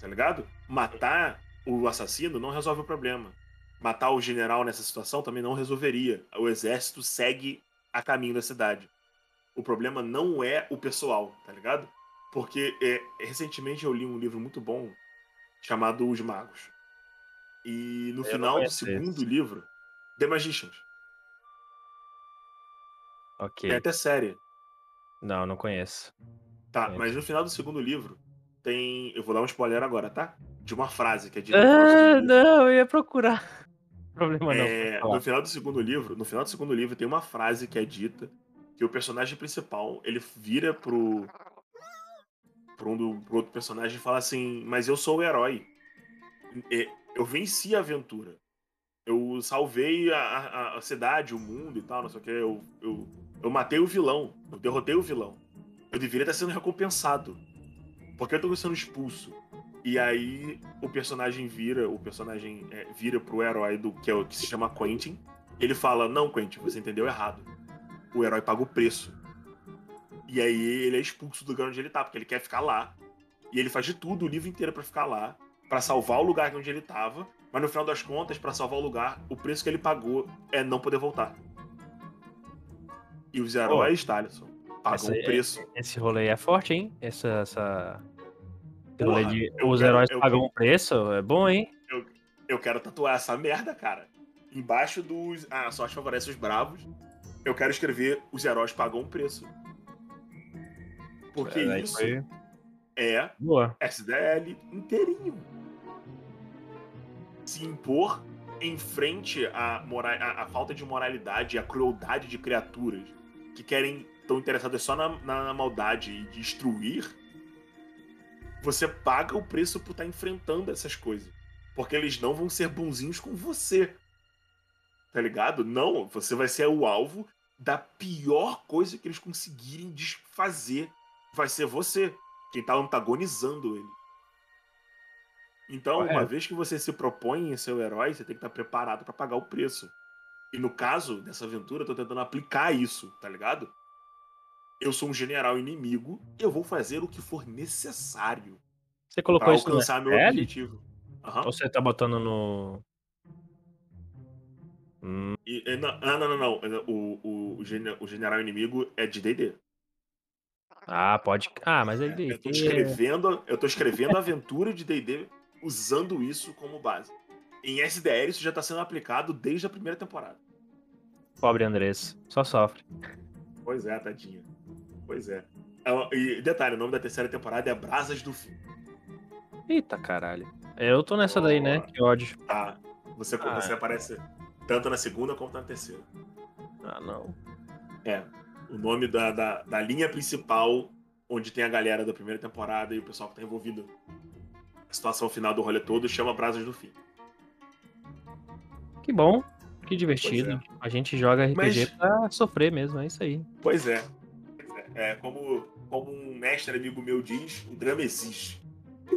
Tá ligado? Matar o assassino não resolve o problema. Matar o general nessa situação também não resolveria. O exército segue a caminho da cidade. O problema não é o pessoal, tá ligado? Porque é, recentemente eu li um livro muito bom chamado Os Magos. E no Eu não final do conheço segundo esse. livro, The Magicians. Ok. É até série. Não, não conheço. Tá, É. mas no final do segundo livro tem. Eu vou dar um spoiler agora, tá? De uma frase que é dita no Ah, não, eu ia procurar. Problema não. É, falar. no final do segundo livro, no final do segundo livro tem uma frase que é dita que o personagem principal ele vira pro pro, um do- pro outro personagem e fala assim: "Mas eu sou o herói. É, Eu venci a aventura. Eu salvei a, a- a cidade, o mundo e tal, não sei o que. Eu, eu, eu matei o vilão. Eu derrotei o vilão. Eu deveria estar sendo recompensado. Por que eu tô sendo expulso? E aí o personagem vira, o personagem é, vira pro herói do que, é, que se chama Quentin. Ele fala: Não, Quentin, você entendeu errado. O herói paga o preço. E aí ele é expulso do lugar onde ele tá, porque ele quer ficar lá. E ele faz de tudo o livro inteiro pra ficar lá, pra salvar o lugar onde ele tava. Mas no final das contas, pra salvar o lugar, o preço que ele pagou é não poder voltar. E os heróis, Thaleson, pagam o é- preço. Esse rolê é forte, hein? Essa. essa... Porra, rolê de eu os quero- heróis eu pagam quero- um preço é bom, hein? Eu quero tatuar essa merda, cara. Embaixo dos. Ah, sorte favorece os bravos. Eu quero escrever os heróis pagam um preço. Porque Aí isso é Boa. SDL inteirinho. Se impor em frente à, mora- à- à falta de moralidade e à crueldade de criaturas que querem, estão interessadas só na, na- na maldade e destruir, você paga o preço por estar enfrentando essas coisas. Porque eles não vão ser bonzinhos com você. Tá ligado? Não, você vai ser o alvo da pior coisa que eles conseguirem desfazer. Vai ser você quem tá antagonizando ele. Então, uma Correto. vez que você se propõe em ser o herói, você tem que estar preparado pra pagar o preço. E no caso dessa aventura, eu tô tentando aplicar isso, tá ligado? Eu sou um general inimigo e eu vou fazer o que for necessário Você pra colocou isso no alcançar meu SL? objetivo. Aham. Ou você tá botando no. Hum, E- e não, ah, não, não, não. O, o, o, o general inimigo é de D&D. Ah, pode. Ah, mas ele. Eu tô escrevendo, eu tô escrevendo a aventura de D&D usando isso como base. Em SDR isso já tá sendo aplicado desde a primeira temporada. Pobre Andrés. Só sofre. Pois é, tadinha. Pois é. Ela- E detalhe, o nome da terceira temporada é Brasas do Fim. Eita caralho. Eu tô nessa daí, né? Que ódio. Tá? Você, Ah, você é. aparece tanto na segunda quanto na terceira. Ah, não. É. O nome da, da, da linha principal, onde tem a galera da primeira temporada e o pessoal que tá envolvido na situação final do rolê todo, chama Brasas do Fim. Que bom, que divertido. A gente joga RPG Mas- pra sofrer mesmo, é isso aí. Pois é. Pois é. É, como, como um mestre amigo meu diz, o drama existe.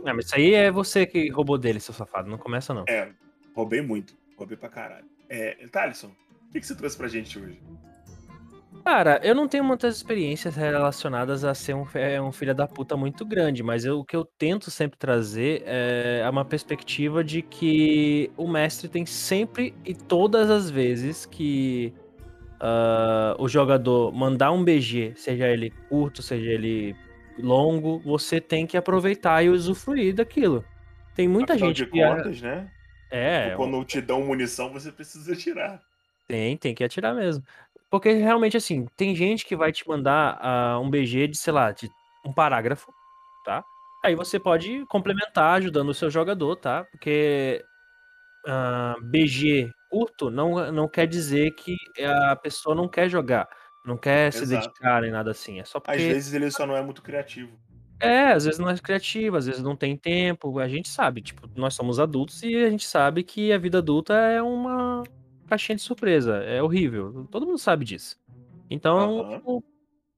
Não, mas isso aí é você que roubou dele, seu safado. Não começa, não. É, roubei muito. Roubei pra caralho. É, Thalisson, o que, que você trouxe pra gente hoje? Cara, eu não tenho muitas experiências relacionadas a ser um, é, um filho da puta muito grande, mas eu- o que eu tento sempre trazer é uma perspectiva de que o mestre tem sempre e todas as vezes que ah, o jogador mandar um BG, seja ele curto, seja ele longo, você tem que aproveitar e usufruir daquilo. Tem muita Afinal gente de que. contas, né? É, Quando te dão munição, você precisa tirar. Tem, tem que atirar mesmo. Porque realmente, assim, tem gente que vai te mandar ah, um BG de, sei lá, de um parágrafo, tá? Aí você pode complementar ajudando o seu jogador, tá? Porque ah, BG curto não, não quer dizer que a pessoa não quer jogar, não quer se Exato. dedicar nem nada assim. É só Às porque. vezes ele só não é muito criativo. É, às vezes não é criativo, às vezes não tem tempo. A gente sabe, tipo, nós somos adultos e a gente sabe que a vida adulta é uma caixinha de surpresa. É horrível. Todo mundo sabe disso. Então, tipo,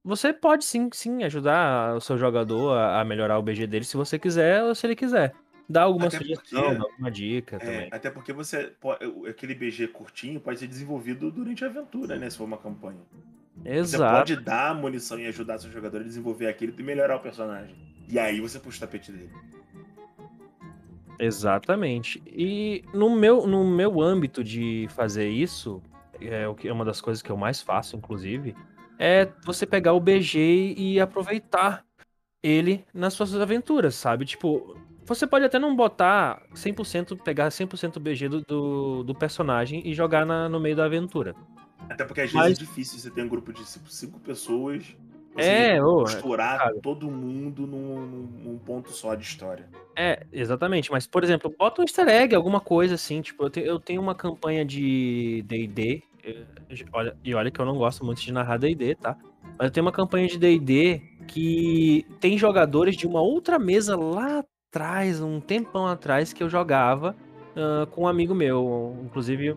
você pode sim, sim, ajudar o seu jogador a, melhorar o BG dele se você quiser ou se ele quiser. Dar alguma Até sugestão, porque- alguma dica É, também. até porque você pode, aquele BG curtinho pode ser desenvolvido durante a aventura, né? Se for uma campanha. Você Exato. pode dar munição e ajudar seu jogador a desenvolver aquilo e melhorar o personagem. E aí você puxa o tapete dele. Exatamente. E no meu, no meu âmbito de fazer isso, é o que é uma das coisas que eu mais faço, inclusive, é você pegar o BG e aproveitar ele nas suas aventuras, sabe? Tipo, você pode até não botar 100%, pegar 100% BG do, do, do personagem e jogar na- no meio da aventura. Até porque às Mas- vezes é difícil você ter um grupo de cinco, pessoas. É, ô, costurar cara. todo mundo num, num- ponto só de história. É, exatamente. Mas, por exemplo, bota um easter egg, alguma coisa assim. Tipo, eu, te- eu tenho uma campanha de DD. Olha, e olha que eu não gosto muito de narrar DD, tá? Mas eu tenho uma campanha de DD que tem jogadores de uma outra mesa lá atrás, um tempão atrás, que eu jogava ah, com um amigo meu. Inclusive,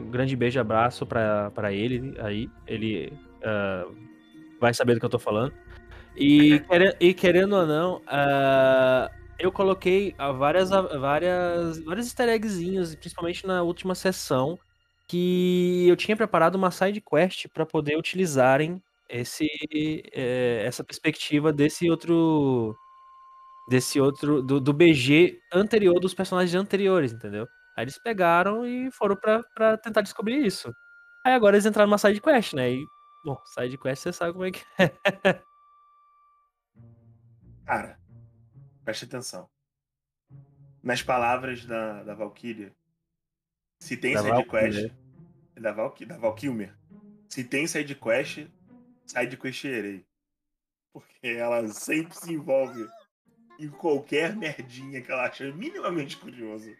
um grande beijo e abraço pra ele aí. Ele ah, vai saber do que eu tô falando. E, e querendo ou não, ah, eu coloquei ah, várias, várias, vários easter eggzinhos, principalmente na última sessão, que eu tinha preparado uma side quest para poder utilizarem esse, eh, essa perspectiva desse outro. Desse outro. Do, do BG anterior dos personagens anteriores, entendeu? Aí eles pegaram e foram pra, pra tentar descobrir isso. Aí agora eles entraram numa side quest, né? E, bom, side quest você sabe como é que é. Cara, preste atenção. Nas palavras da, da Valkyria, se tem Da side quest. Valkyria. Da, Valky, da Valkymer. Se tem side quest, side questerei. Porque ela sempre se envolve em qualquer merdinha que ela acha minimamente curioso.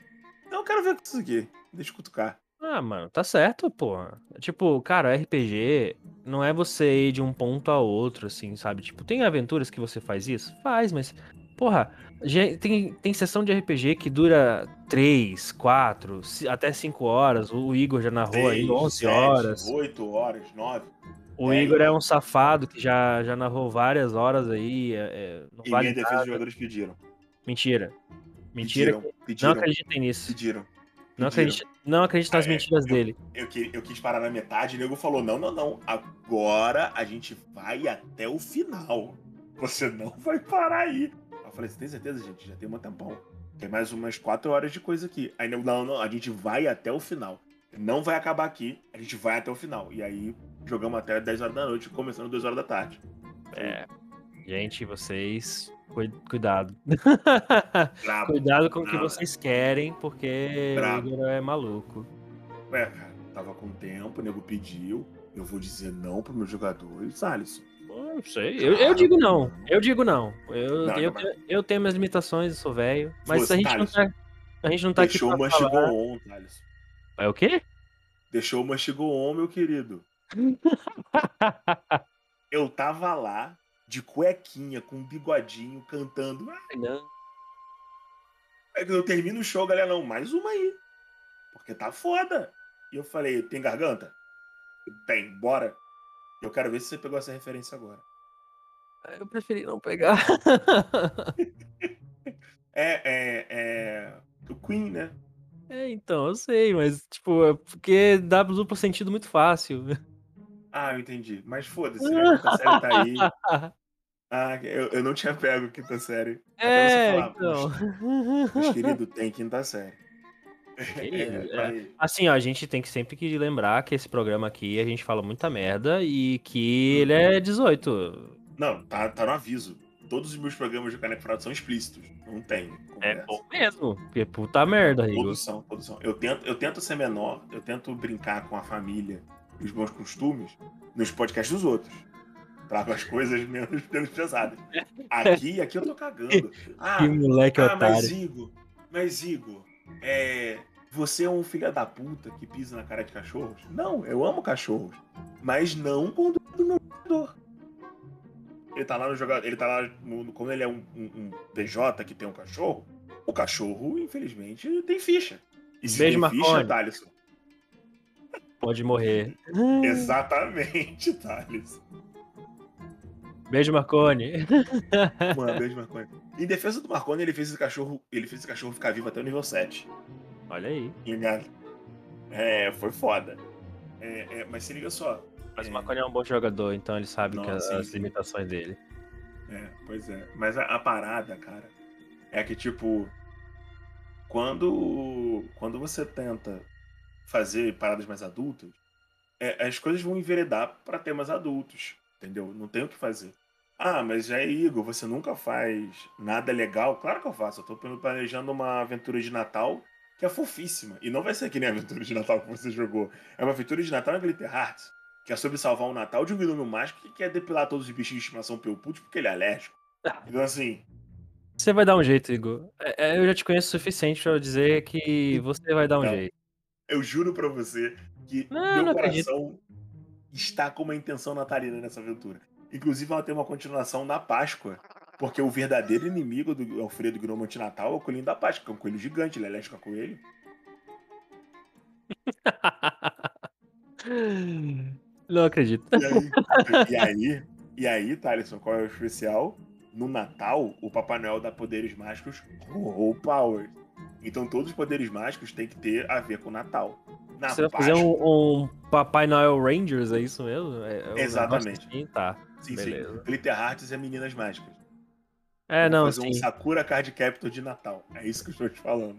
Eu quero ver isso aqui. Deixa eu cutucar. Ah, mano, tá certo, pô. Tipo, cara, RPG não é você ir de um ponto a outro, assim, sabe? Tipo, tem aventuras que você faz isso? Faz, mas, porra, tem, tem sessão de RPG que dura 3, 4, até 5 horas. O Igor já narrou aí Seis, 11 sete, horas. Oito horas, nove. O é, Igor é um safado que já, já narrou várias horas aí. é- é, não Em vale minha defesa, nada. os jogadores pediram. Mentira. Mentira. Pediram, Não pediram, acreditem nisso. pediram. Não pediram. acredite, não acredite nas Ah, é, mentiras eu- dele. Eu, que- eu quis parar na metade, o nego falou: não, não, não. Agora a gente vai até o final. Você não vai parar aí. Eu falei: você tem certeza, gente? Já tem um tempão. Tem mais umas quatro horas de coisa aqui. Aí não, não, não, a gente vai até o final. Não vai acabar aqui, a gente vai até o final. E aí jogamos até 10 horas da noite, começando 2 horas da tarde. É. Gente, vocês. Cui- Cuidado. Brabo. Cuidado com o que vocês querem, porque Brabo. o Igor é maluco. Ué, cara, tava com tempo, o nego pediu. Eu vou dizer não pros meus jogadores, Alisson. Eu Não sei. Eu, eu digo não. Eu digo não. Eu, Não, eu, eu, eu tenho minhas limitações, eu sou velho. Mas Você, a gente não Thales, tá. A gente não tá aqui Deixou pra uma falar. chegou on. É o quê? Deixou uma chegou on, meu querido. Eu tava lá, de cuequinha, com um bigodinho, cantando. Ai, não. Aí quando eu termino o show, galera, não, mais uma aí. Porque tá foda. E eu falei, tem garganta? Tem, bora. Eu quero ver se você pegou essa referência agora. Eu preferi não pegar. É, é, é. O Queen, né? É, então, eu sei, mas, tipo, é porque dá duplo sentido muito fácil. Ah, eu entendi. Mas foda-se, série tá aí. Ah, eu, eu não tinha pego quinta série. É, falar, então. "Puxa, Mas, querido, tem quinta série. É, é. falei, Assim, ó, a gente tem que sempre que lembrar que esse programa aqui a gente fala muita merda e que Uhum. ele é 18. Não, tá, tá no aviso. Todos os meus programas de Caneco Furado são explícitos. Não tem. É conversa. bom mesmo. Porque puta merda, Rigo. Todos são, todos são. Eu tento, eu tento ser menor, eu tento brincar com a família e os bons costumes nos podcasts dos outros. Trago as coisas menos, menos pesadas. Aqui, aqui eu tô cagando. Ah, Que moleque ah mas otário. Igor, mas Igor, é, você é um filho da puta que pisa na cara de cachorros? Não, eu amo cachorros. Mas não quando do meu jogador. Ele tá lá no jogador. Ele tá lá. No, como ele é um, um, um PJ que tem um cachorro, o cachorro, infelizmente, tem ficha. E se Beijo, tem ficha. Thaleson. Pode morrer. Exatamente, Thales. Beijo, Marconi. Mano, beijo, Marconi. Em defesa do Marconi, ele fez esse cachorro. Ele fez esse cachorro ficar vivo até o nível 7. Olha aí. É, foi foda. É, é, mas se liga só. Mas o É. Marconi é um bom jogador, então ele sabe Não, que as, as limitações dele. É, pois é. Mas a, a parada, cara, é que, tipo, quando, quando você tenta fazer paradas mais adultas, é, as coisas vão enveredar pra temas adultos, entendeu? Não tem o que fazer. Ah, mas é Igor, você nunca faz nada legal? Claro que eu faço. Eu tô planejando uma aventura de Natal que é fofíssima. E não vai ser que nem a aventura de Natal que você jogou. É uma aventura de Natal na Glitter Hearts, que é sobre salvar o Natal de um vilão mágico que quer depilar todos os bichinhos de estimação pelputos porque ele é alérgico. Então, assim, Você vai dar um jeito, Igor. É, é, eu já te conheço o suficiente pra eu dizer que você vai dar um Não. jeito. eu juro pra você que Não, meu não coração está com uma intenção natalina nessa aventura. Inclusive, ela tem uma continuação na Páscoa. Porque o verdadeiro inimigo do Alfredo Gnomo de Natal é o coelhinho da Páscoa, que é um coelho gigante, ele é alérgico a coelho. Não acredito. E aí, e aí, e aí, Thaleson, qual é o especial? No Natal, o Papai Noel dá poderes mágicos ou power. Então todos os poderes mágicos têm que ter a ver com o Natal. Na Você vai fazer Páscoa, um, um Papai Noel Rangers, é isso mesmo? É, é Exatamente. assim? Tá. Sim, beleza. sim. Glitter Hearts é meninas mágicas. É, Vou não, fazer sim. um Sakura Card Captor de Natal. É isso que eu estou te falando.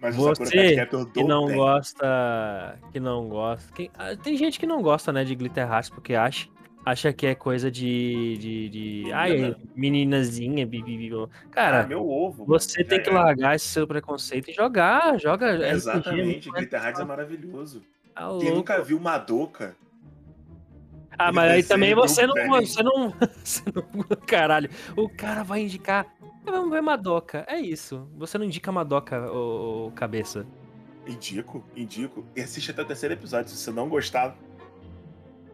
Mas Você Card Captor do que não gosta. Que não gosta. quem- ah, tem gente que não gosta, né, de Glitter Hearts porque acha, acha que é coisa de. de, de ai, Menina. meninazinha. bi. Ah, Cara, meu ovo. você mano, tem que é. largar esse seu preconceito e jogar. Joga. RPG, Exatamente. é Glitter Hearts é maravilhoso. Tá Quem louco. nunca viu Madoka? Ah, mas aí também você não, você não. Você não. Caralho. O cara vai indicar. Vamos ver Madoka. É isso. Você não indica Madoka, ô, ô, cabeça. Indico, indico. E assiste até o terceiro episódio. Se você não gostar,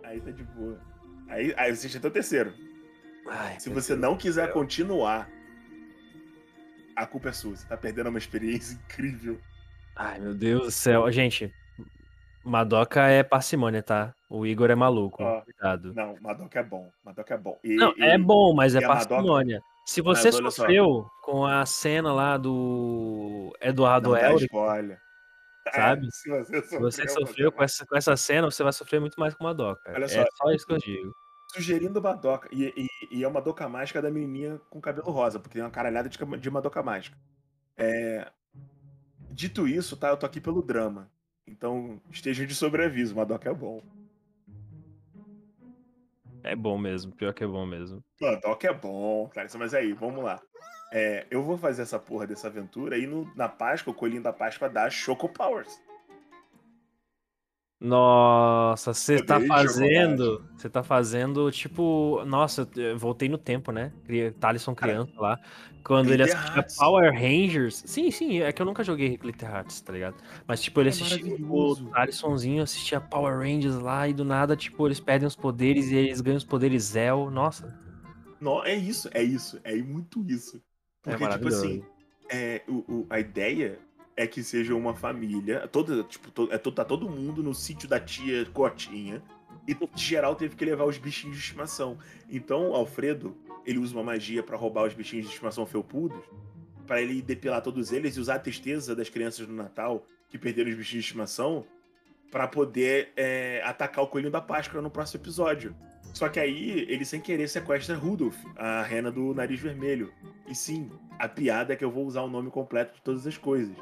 aí tá de boa. Aí, aí assiste até o terceiro. Ai, Se você não quiser céu. continuar, a culpa é sua. Você tá perdendo uma experiência incrível. Ai, meu Deus do céu. Gente, Madoka é parcimônia, tá? O Igor é maluco. Ó, Cuidado. Não, Madoka é bom. Madoka é bom. E- Não, e- é bom, mas é e a Madoka- parcimônia. Se você Mas sofreu com a cena lá do Eduardo Elric, spoiler. Sabe? É, se você se você sofreu, sofreu com essa, com essa cena, você vai sofrer muito mais com Madoka. Olha é só. só isso que eu digo. Sugerindo Madoka. E, e, e é uma Madoka mágica da menininha com cabelo rosa, porque tem uma caralhada de, de Madoka mágica. É, Dito isso, tá? Eu tô aqui pelo drama. Então, estejam de sobreaviso. Madoka é bom. É bom mesmo, pior que é bom mesmo. Madoka é bom, cara. Mas aí, vamos lá. É, eu vou fazer essa porra dessa aventura e no- na Páscoa, o coelhinho da Páscoa dá Choco Powers. Nossa, você tá Odeio fazendo. Você tá fazendo, tipo. Nossa, eu voltei no tempo, né? Cri- Thalisson Cara, criança lá. Quando ele assistia. Power Rangers. Sim, sim, é que eu nunca joguei Glitter Hearts, tá ligado? Mas, tipo, ele É assistia. O maravilhoso. Thalissonzinho assistia Power Rangers lá e do nada, tipo, eles perdem os poderes e eles ganham os poderes Zell. Nossa, Não, é isso, é isso, é muito isso. é Porque, tipo maravilhoso. assim, é, o, o- a ideia é que seja uma família. Toda, tipo, to- é, tá todo mundo no sítio da tia Cotinha. E geral teve que levar os bichinhos de estimação. Então, Alfredo, ele usa uma magia pra roubar os bichinhos de estimação felpudos. Pra ele depilar todos eles e usar a tristeza das crianças no Natal que perderam os bichinhos de estimação. Pra poder é, atacar o coelhinho da Páscoa no próximo episódio. Só que aí ele, sem querer, sequestra Rudolph, a rena do nariz vermelho. E sim, a piada é que eu vou usar o nome completo de todas as coisas.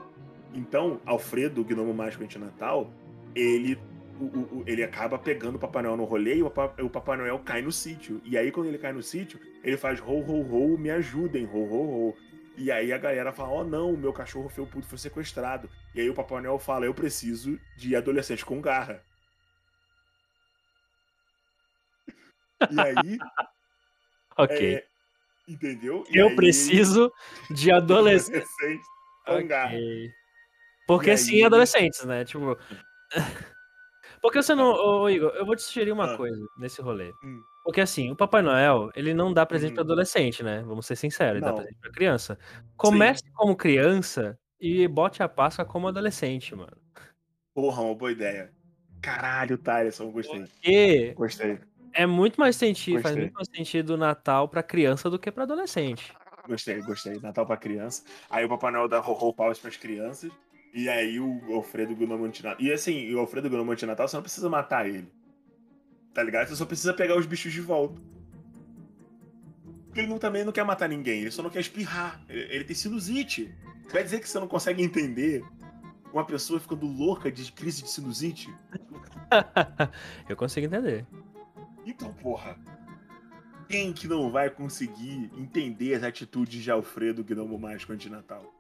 Então, Alfredo, o gnomo mágico anti-natal, ele, o- o- ele acaba pegando o Papai Noel no rolê e o, Papa- o Papai Noel cai no sítio. E aí, quando ele cai no sítio, ele faz ho, ho, ho, me ajudem, ho, ho, ho. E aí a galera fala, oh não, o meu cachorro felpudo foi sequestrado. E aí o Papai Noel fala, eu preciso de adolescente com garra. E aí, Ok. é, entendeu? E eu aí- preciso de adolescente. adolescente com garra. Porque E sim, aí- adolescentes, né? Tipo. Porque você não. Ô, Igor, eu vou te sugerir uma Ah. coisa nesse rolê. Hum. Porque assim, o Papai Noel, ele não dá presente Hum. pra adolescente, né? Vamos ser sinceros, ele dá Não. presente pra criança. Comece como criança e bote a Páscoa como adolescente, mano. Porra, uma boa ideia. Caralho, Tyson, gostei. Porque Gostei, é muito mais sentido, faz Gostei. muito mais sentido o Natal pra criança do que pra adolescente. gostei, gostei. Natal pra criança. Aí o Papai Noel dá Ho-Ho Powers pras crianças. E aí o Alfredo Gnomo Antinatal. E assim, o Alfredo Gnomo Antinatal, você não precisa matar ele. Tá ligado? Você só precisa pegar os bichos de volta. Porque ele não, também não quer matar ninguém, ele só não quer espirrar. Ele, ele tem sinusite. Vai dizer que você não consegue entender uma pessoa ficando louca de crise de sinusite? eu consigo entender. Então, porra. Quem que não vai conseguir entender as atitudes de Alfredo Gnomo Mágico Antinatal?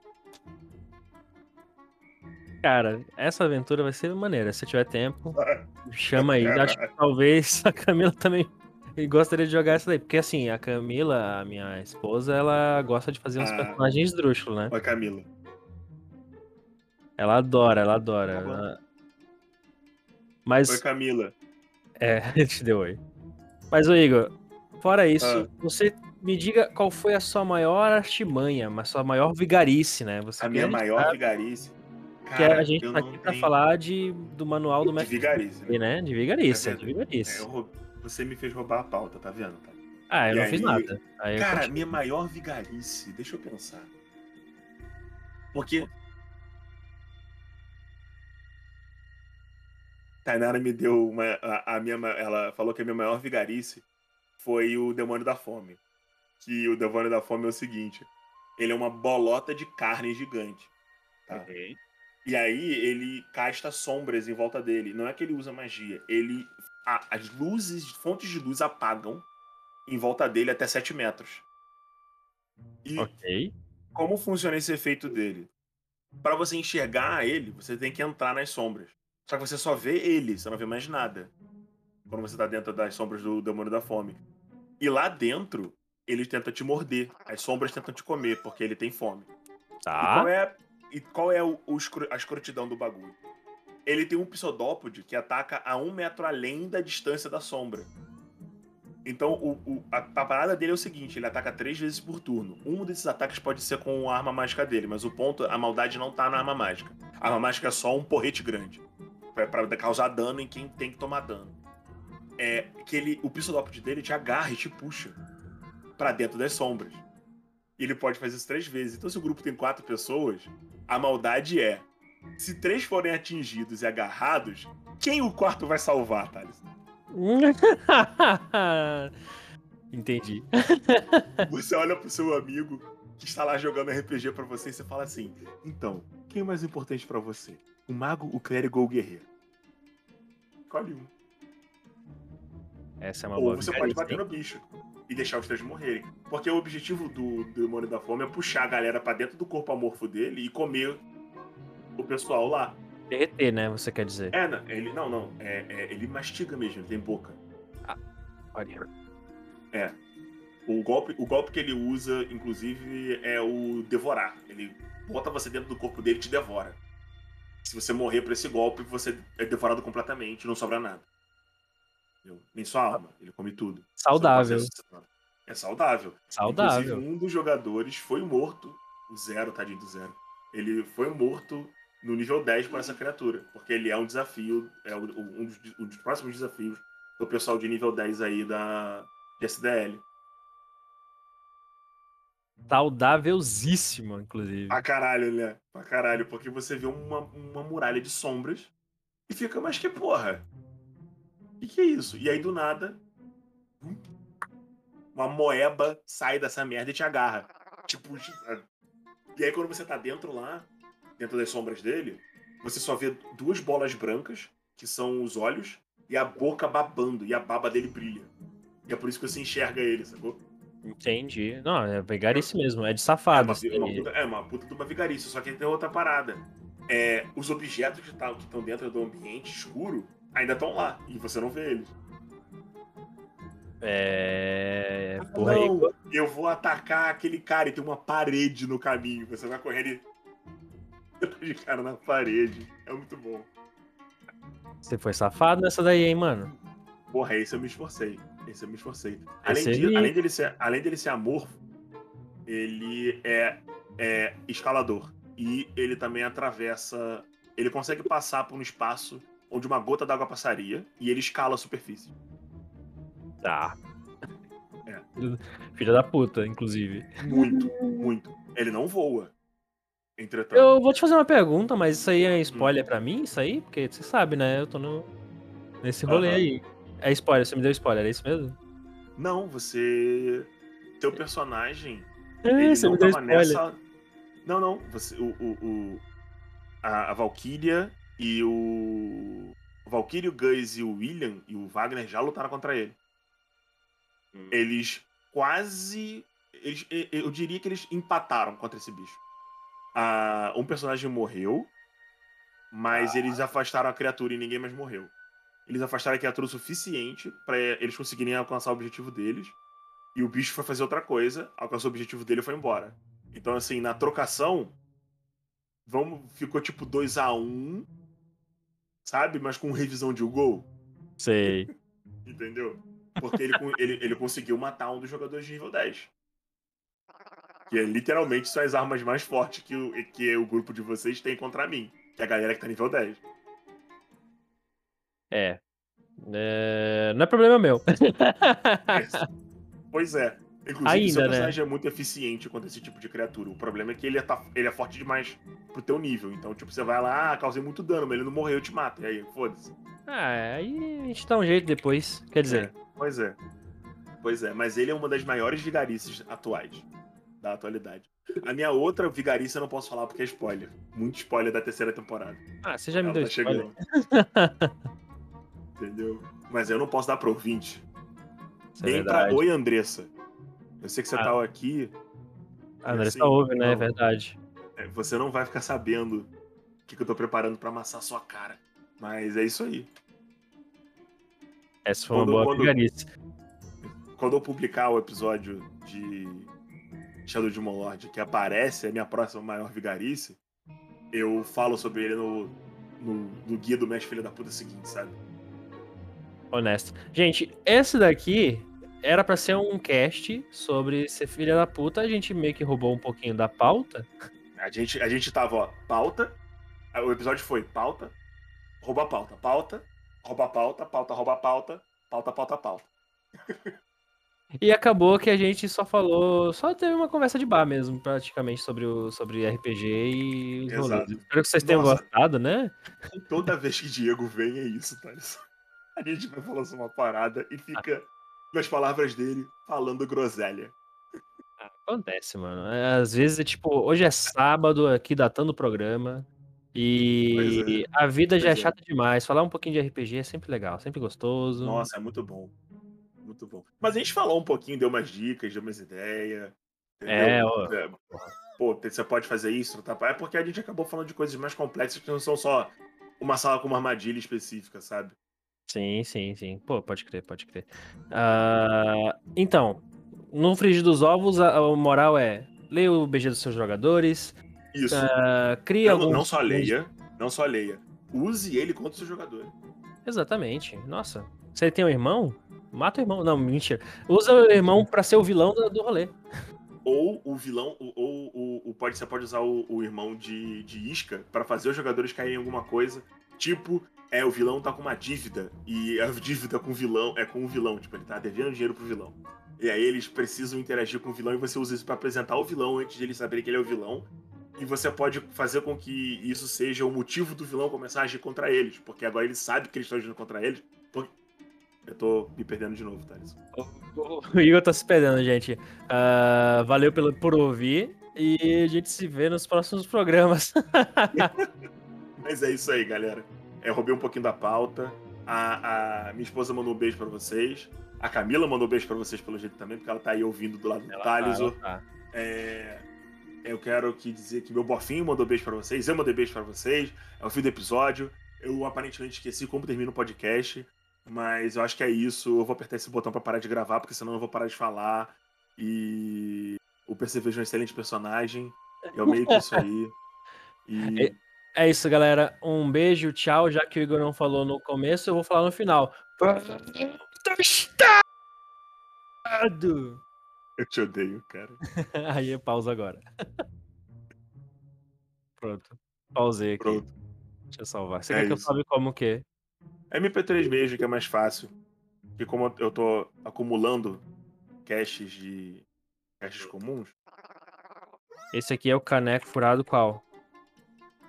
Cara, essa aventura vai ser maneira. Se tiver tempo, chama aí. Acho que talvez a Camila também gostaria de jogar essa daí. Porque assim, a Camila, a minha esposa, ela gosta de fazer uns Ah. personagens esdrúxulos, né? Oi, Camila. Ela adora, ela adora. Tá ela- Mas. Oi, Camila. É, te deu oi. Mas, ô Igor, fora isso, Ah. você me diga qual foi a sua maior artimanha, a sua maior vigarice, né? Você A minha maior sabe vigarice. Que a Cara, gente tá aqui pra tenho- falar de, do manual do de mestre, vigarice. né? né? De vigarice, É de vigarice. É, eu Você me fez roubar a pauta, tá vendo? Tá? Ah, eu E não fiz aí- nada. Aí Cara, minha maior vigarice, deixa eu pensar. Porque. Tainara me deu uma. A, a minha, ela falou que a minha maior vigarice foi o Demônio da Fome. Que o Demônio da Fome é o seguinte: ele é uma bolota de carne gigante. Tá? Ok. E aí ele casta sombras em volta dele. Não é que ele usa magia. Ele. as luzes, fontes de luz apagam em volta dele até 7 metros. E Ok. como funciona esse efeito dele? Pra você enxergar ele, você tem que entrar nas sombras. Só que você só vê ele, você não vê mais nada. Quando você tá dentro das sombras do demônio da fome. E lá dentro, ele tenta te morder. As sombras tentam te comer, porque ele tem fome. Tá. qual é, e qual é o, o a escrotidão do bagulho? Ele tem um pseudópode que ataca a um metro além da distância da sombra. Então, o, o- a, a parada dele é o seguinte: ele ataca três vezes por turno. Um desses ataques pode ser com a arma mágica dele, mas o ponto, a maldade não tá na arma mágica. A arma mágica é só um porrete grande. Pra causar dano em quem tem que tomar dano. É que ele, o pseudópode dele te agarra e te puxa pra dentro das sombras. E ele pode fazer isso três vezes. Então, se o grupo tem quatro pessoas, a maldade é: se três forem atingidos e agarrados, quem o quarto vai salvar, Thales? Entendi. Você olha pro seu amigo que está lá jogando RPG pra você e você fala assim: então, quem é mais importante pra você? O mago, o clérigo ou o guerreiro? Escolhe um. Essa é uma Ou boa você pode bater no bicho e deixar os três morrerem. Porque o objetivo do, do demônio da fome é puxar a galera pra dentro do corpo amorfo dele e comer o pessoal lá. Derreter, né? Você quer dizer. É, não, ele, não, não. É, é, ele mastiga mesmo, ele tem boca. Olha. O golpe, o golpe que ele usa, inclusive, é o devorar. Ele bota você dentro do corpo dele e te devora. Se você morrer por esse golpe, você é devorado completamente, não sobra nada. Entendeu? Nem sua alma, ele come tudo. Saudável. É saudável. Saudável. Inclusive, um dos jogadores foi morto, o Zero, tadinho do Zero. Ele foi morto no nível 10 por essa criatura, porque ele é um desafio, é um dos, um dos próximos desafios do pessoal de nível 10 aí da de SDL. Saudávelzíssimo, inclusive. Pra caralho, né? Pra caralho, porque você vê uma, uma muralha de sombras e fica, mas que porra? O que, que é isso? E aí do nada, uma moeba sai dessa merda e te agarra. Tipo, e aí quando você tá dentro lá, dentro das sombras dele, você só vê duas bolas brancas, que são os olhos, e a boca babando, e a baba dele brilha. E é por isso que você enxerga ele, sacou? Entendi. Não, é vigarice mesmo, é de É safado. é uma aí. puta, é uma puta de uma vigarice, só que tem outra parada. É, os objetos que tá- que estão dentro do ambiente escuro ainda estão lá, e você não vê eles. É. Porra, não, eu vou atacar aquele cara e tem uma parede no caminho. Você vai correr e. de cara na parede. É muito bom. Você foi safado nessa daí, hein, mano? Porra, esse eu me esforcei. Esse eu me esforcei. Além, de- além dele, ser, além dele ser amorfo, ele é, é escalador. E ele também atravessa. Ele consegue passar por um espaço onde uma gota d'água passaria e ele escala a superfície. Tá. É. Filha da puta, inclusive. Muito, muito. Ele não voa. Entretanto. Eu vou te fazer uma pergunta, mas isso aí é spoiler pra mim? Isso aí? Porque você sabe, né? Eu tô no... nesse rolê aí. É spoiler, você me deu spoiler, é isso mesmo? Não, você. Teu personagem. É, ele você não me deu tava spoiler. nessa. Não, não. Você, o, o, o- a, a Valkyria e o. O Valkyrie, o Gus e o William e o Wagner já lutaram contra ele. Hum. Eles quase. Eles, eu diria que eles empataram contra esse bicho. Ah, um personagem morreu, mas eles afastaram a criatura e ninguém mais morreu. Eles afastaram a criatura o suficiente para eles conseguirem alcançar o objetivo deles. E o bicho foi fazer outra coisa, alcançou o objetivo dele e foi embora. Então, assim, na trocação, vamos, ficou tipo 2 a 1 sabe? Mas com revisão de gol, Sei. entendeu? Porque ele, ele, ele conseguiu matar um dos jogadores de nível 10. Que é, literalmente são as armas mais fortes que o, que o grupo de vocês tem contra mim. Que é a galera que tá nível 10. É. É, Não é problema meu. Pois é. Inclusive, Ainda, seu né? personagem é muito eficiente contra esse tipo de criatura. O problema é que ele é, tá- ele é forte demais pro teu nível. Então, tipo, você vai lá, ah, causei muito dano, mas ele não morreu, eu te mato. E aí, foda-se. ah, aí a gente dá um jeito depois. Quer dizer, É, pois é. Pois é, mas ele é uma das maiores vigarices atuais. Da atualidade. A minha outra vigarice eu não posso falar porque é spoiler. Muito spoiler da terceira temporada. ah, você já me Ela deu tá spoiler. Entendeu? Mas eu não posso dar pro ouvinte. Isso é Nem pra verdade. Oi, Andressa. Eu sei que você Ah. tá aqui. A Andressa assim, tá ouve, né? É verdade. É, Você não vai ficar sabendo o que, que eu tô preparando pra amassar sua cara. Mas é isso aí. Essa foi uma Quando- boa quando-. Quando eu publicar o episódio de Shadow de Lord que aparece a minha próxima maior vigarice, eu falo sobre ele no, no, no guia do Mestre Filha da Puta seguinte, sabe? Honesto. Gente, esse daqui era pra ser um cast sobre ser filha da puta. A gente meio que roubou um pouquinho da pauta. A gente, a gente tava, ó, pauta. O episódio foi pauta, rouba a pauta, pauta, rouba a pauta, pauta, rouba a pauta, pauta, pauta, pauta. E acabou que a gente só falou. Só teve uma conversa de bar mesmo, praticamente, sobre, o, sobre RPG e Exato. Espero que vocês tenham Nossa. gostado, né? Toda vez que Diego vem é isso, Thales. A gente vai falando sobre uma parada e fica, nas palavras dele, falando groselha. Acontece, mano. É, Às vezes é tipo, hoje é sábado aqui datando o programa. E Pois é. a vida já é Pois é. chata demais. Falar um pouquinho de RPG é sempre legal, sempre gostoso. Nossa, é muito bom. Muito bom. Mas a gente falou um pouquinho, deu umas dicas, deu umas ideias. É, ó. É, Pô, você pode fazer isso, tá? É porque a gente acabou falando de coisas mais complexas que não são só uma sala com uma armadilha específica, sabe? Sim, sim, sim. Pô, pode crer, pode crer. Ah, então, no frigir dos ovos, a, a moral é: leia o BG dos seus jogadores, Isso. ah, cria não, alguns. não só leia, não só leia. Use ele contra o seu jogador. Exatamente. Nossa, você tem um irmão? Mata o irmão. Não, mentira. Usa o irmão pra ser o vilão do, do rolê. ou o vilão, ou, ou, ou pode, você pode usar o, o irmão de, de isca para fazer os jogadores caírem em alguma coisa. Tipo, é, o vilão tá com uma dívida, e a dívida com o vilão é com o vilão, tipo, ele tá devendo dinheiro pro vilão. E aí eles precisam interagir com o vilão e você usa isso para apresentar o vilão antes de eles saberem que ele é o vilão. E você pode fazer com que isso seja o motivo do vilão começar a agir contra eles, porque agora ele sabe que eles estão agindo contra eles. Porque... Eu tô me perdendo de novo, Thales. O Igor tá se perdendo, gente. Uh, valeu pelo, por ouvir e a gente se vê nos próximos programas. Mas é isso aí, galera. Eu roubei um pouquinho da pauta. A, a minha esposa mandou um beijo para vocês. A Camila mandou um beijo para vocês pelo jeito também, porque ela tá aí ouvindo do lado do Thales. Tá, tá. É, eu quero que dizer que meu bofinho mandou beijo para vocês, eu mandei beijo para vocês. É o fim do episódio. Eu aparentemente esqueci como termina o podcast, mas eu acho que é isso. Eu vou apertar esse botão para parar de gravar, porque senão eu vou parar de falar. E o Percevejo é um excelente personagem. Eu meio que isso aí. E... É, isso, galera. Um beijo, tchau. Já que o Igor não falou no começo, eu vou falar no final. Eu te odeio, cara. Aí é pausa agora. Pronto. Pausei aqui. Pronto. Deixa eu salvar. Você é quer que eu salve como o quê? MP3 mesmo, que é mais fácil. Porque como eu tô acumulando caches de. caches comuns. Esse aqui é o caneco furado qual?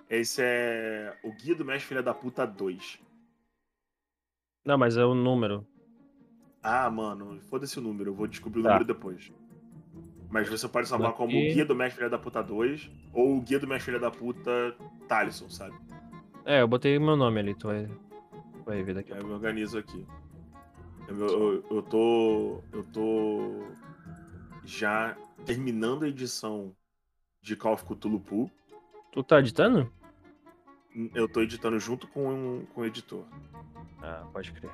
Esse é o Guia do Mestre Filha da Puta 2. Não, mas é o número. Ah, mano, foda-se o número, eu vou descobrir o tá. número depois. Mas você pode salvar como o Guia do Mestre Filha da Puta 2 ou o Guia do Mestre Filha da Puta Talisson, sabe? É, eu botei meu nome ali, tu vai, vai ver daqui é. Eu me organizo aqui. Eu, eu, eu, tô. Eu tô já terminando a edição de Call of Cthulhu Pool. Tu tá editando? Eu tô editando junto com, com o editor. Ah, pode crer.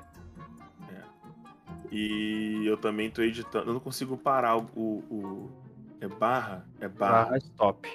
E eu também tô editando. Eu não consigo parar o. o, o... É barra? É barra. Barra stop.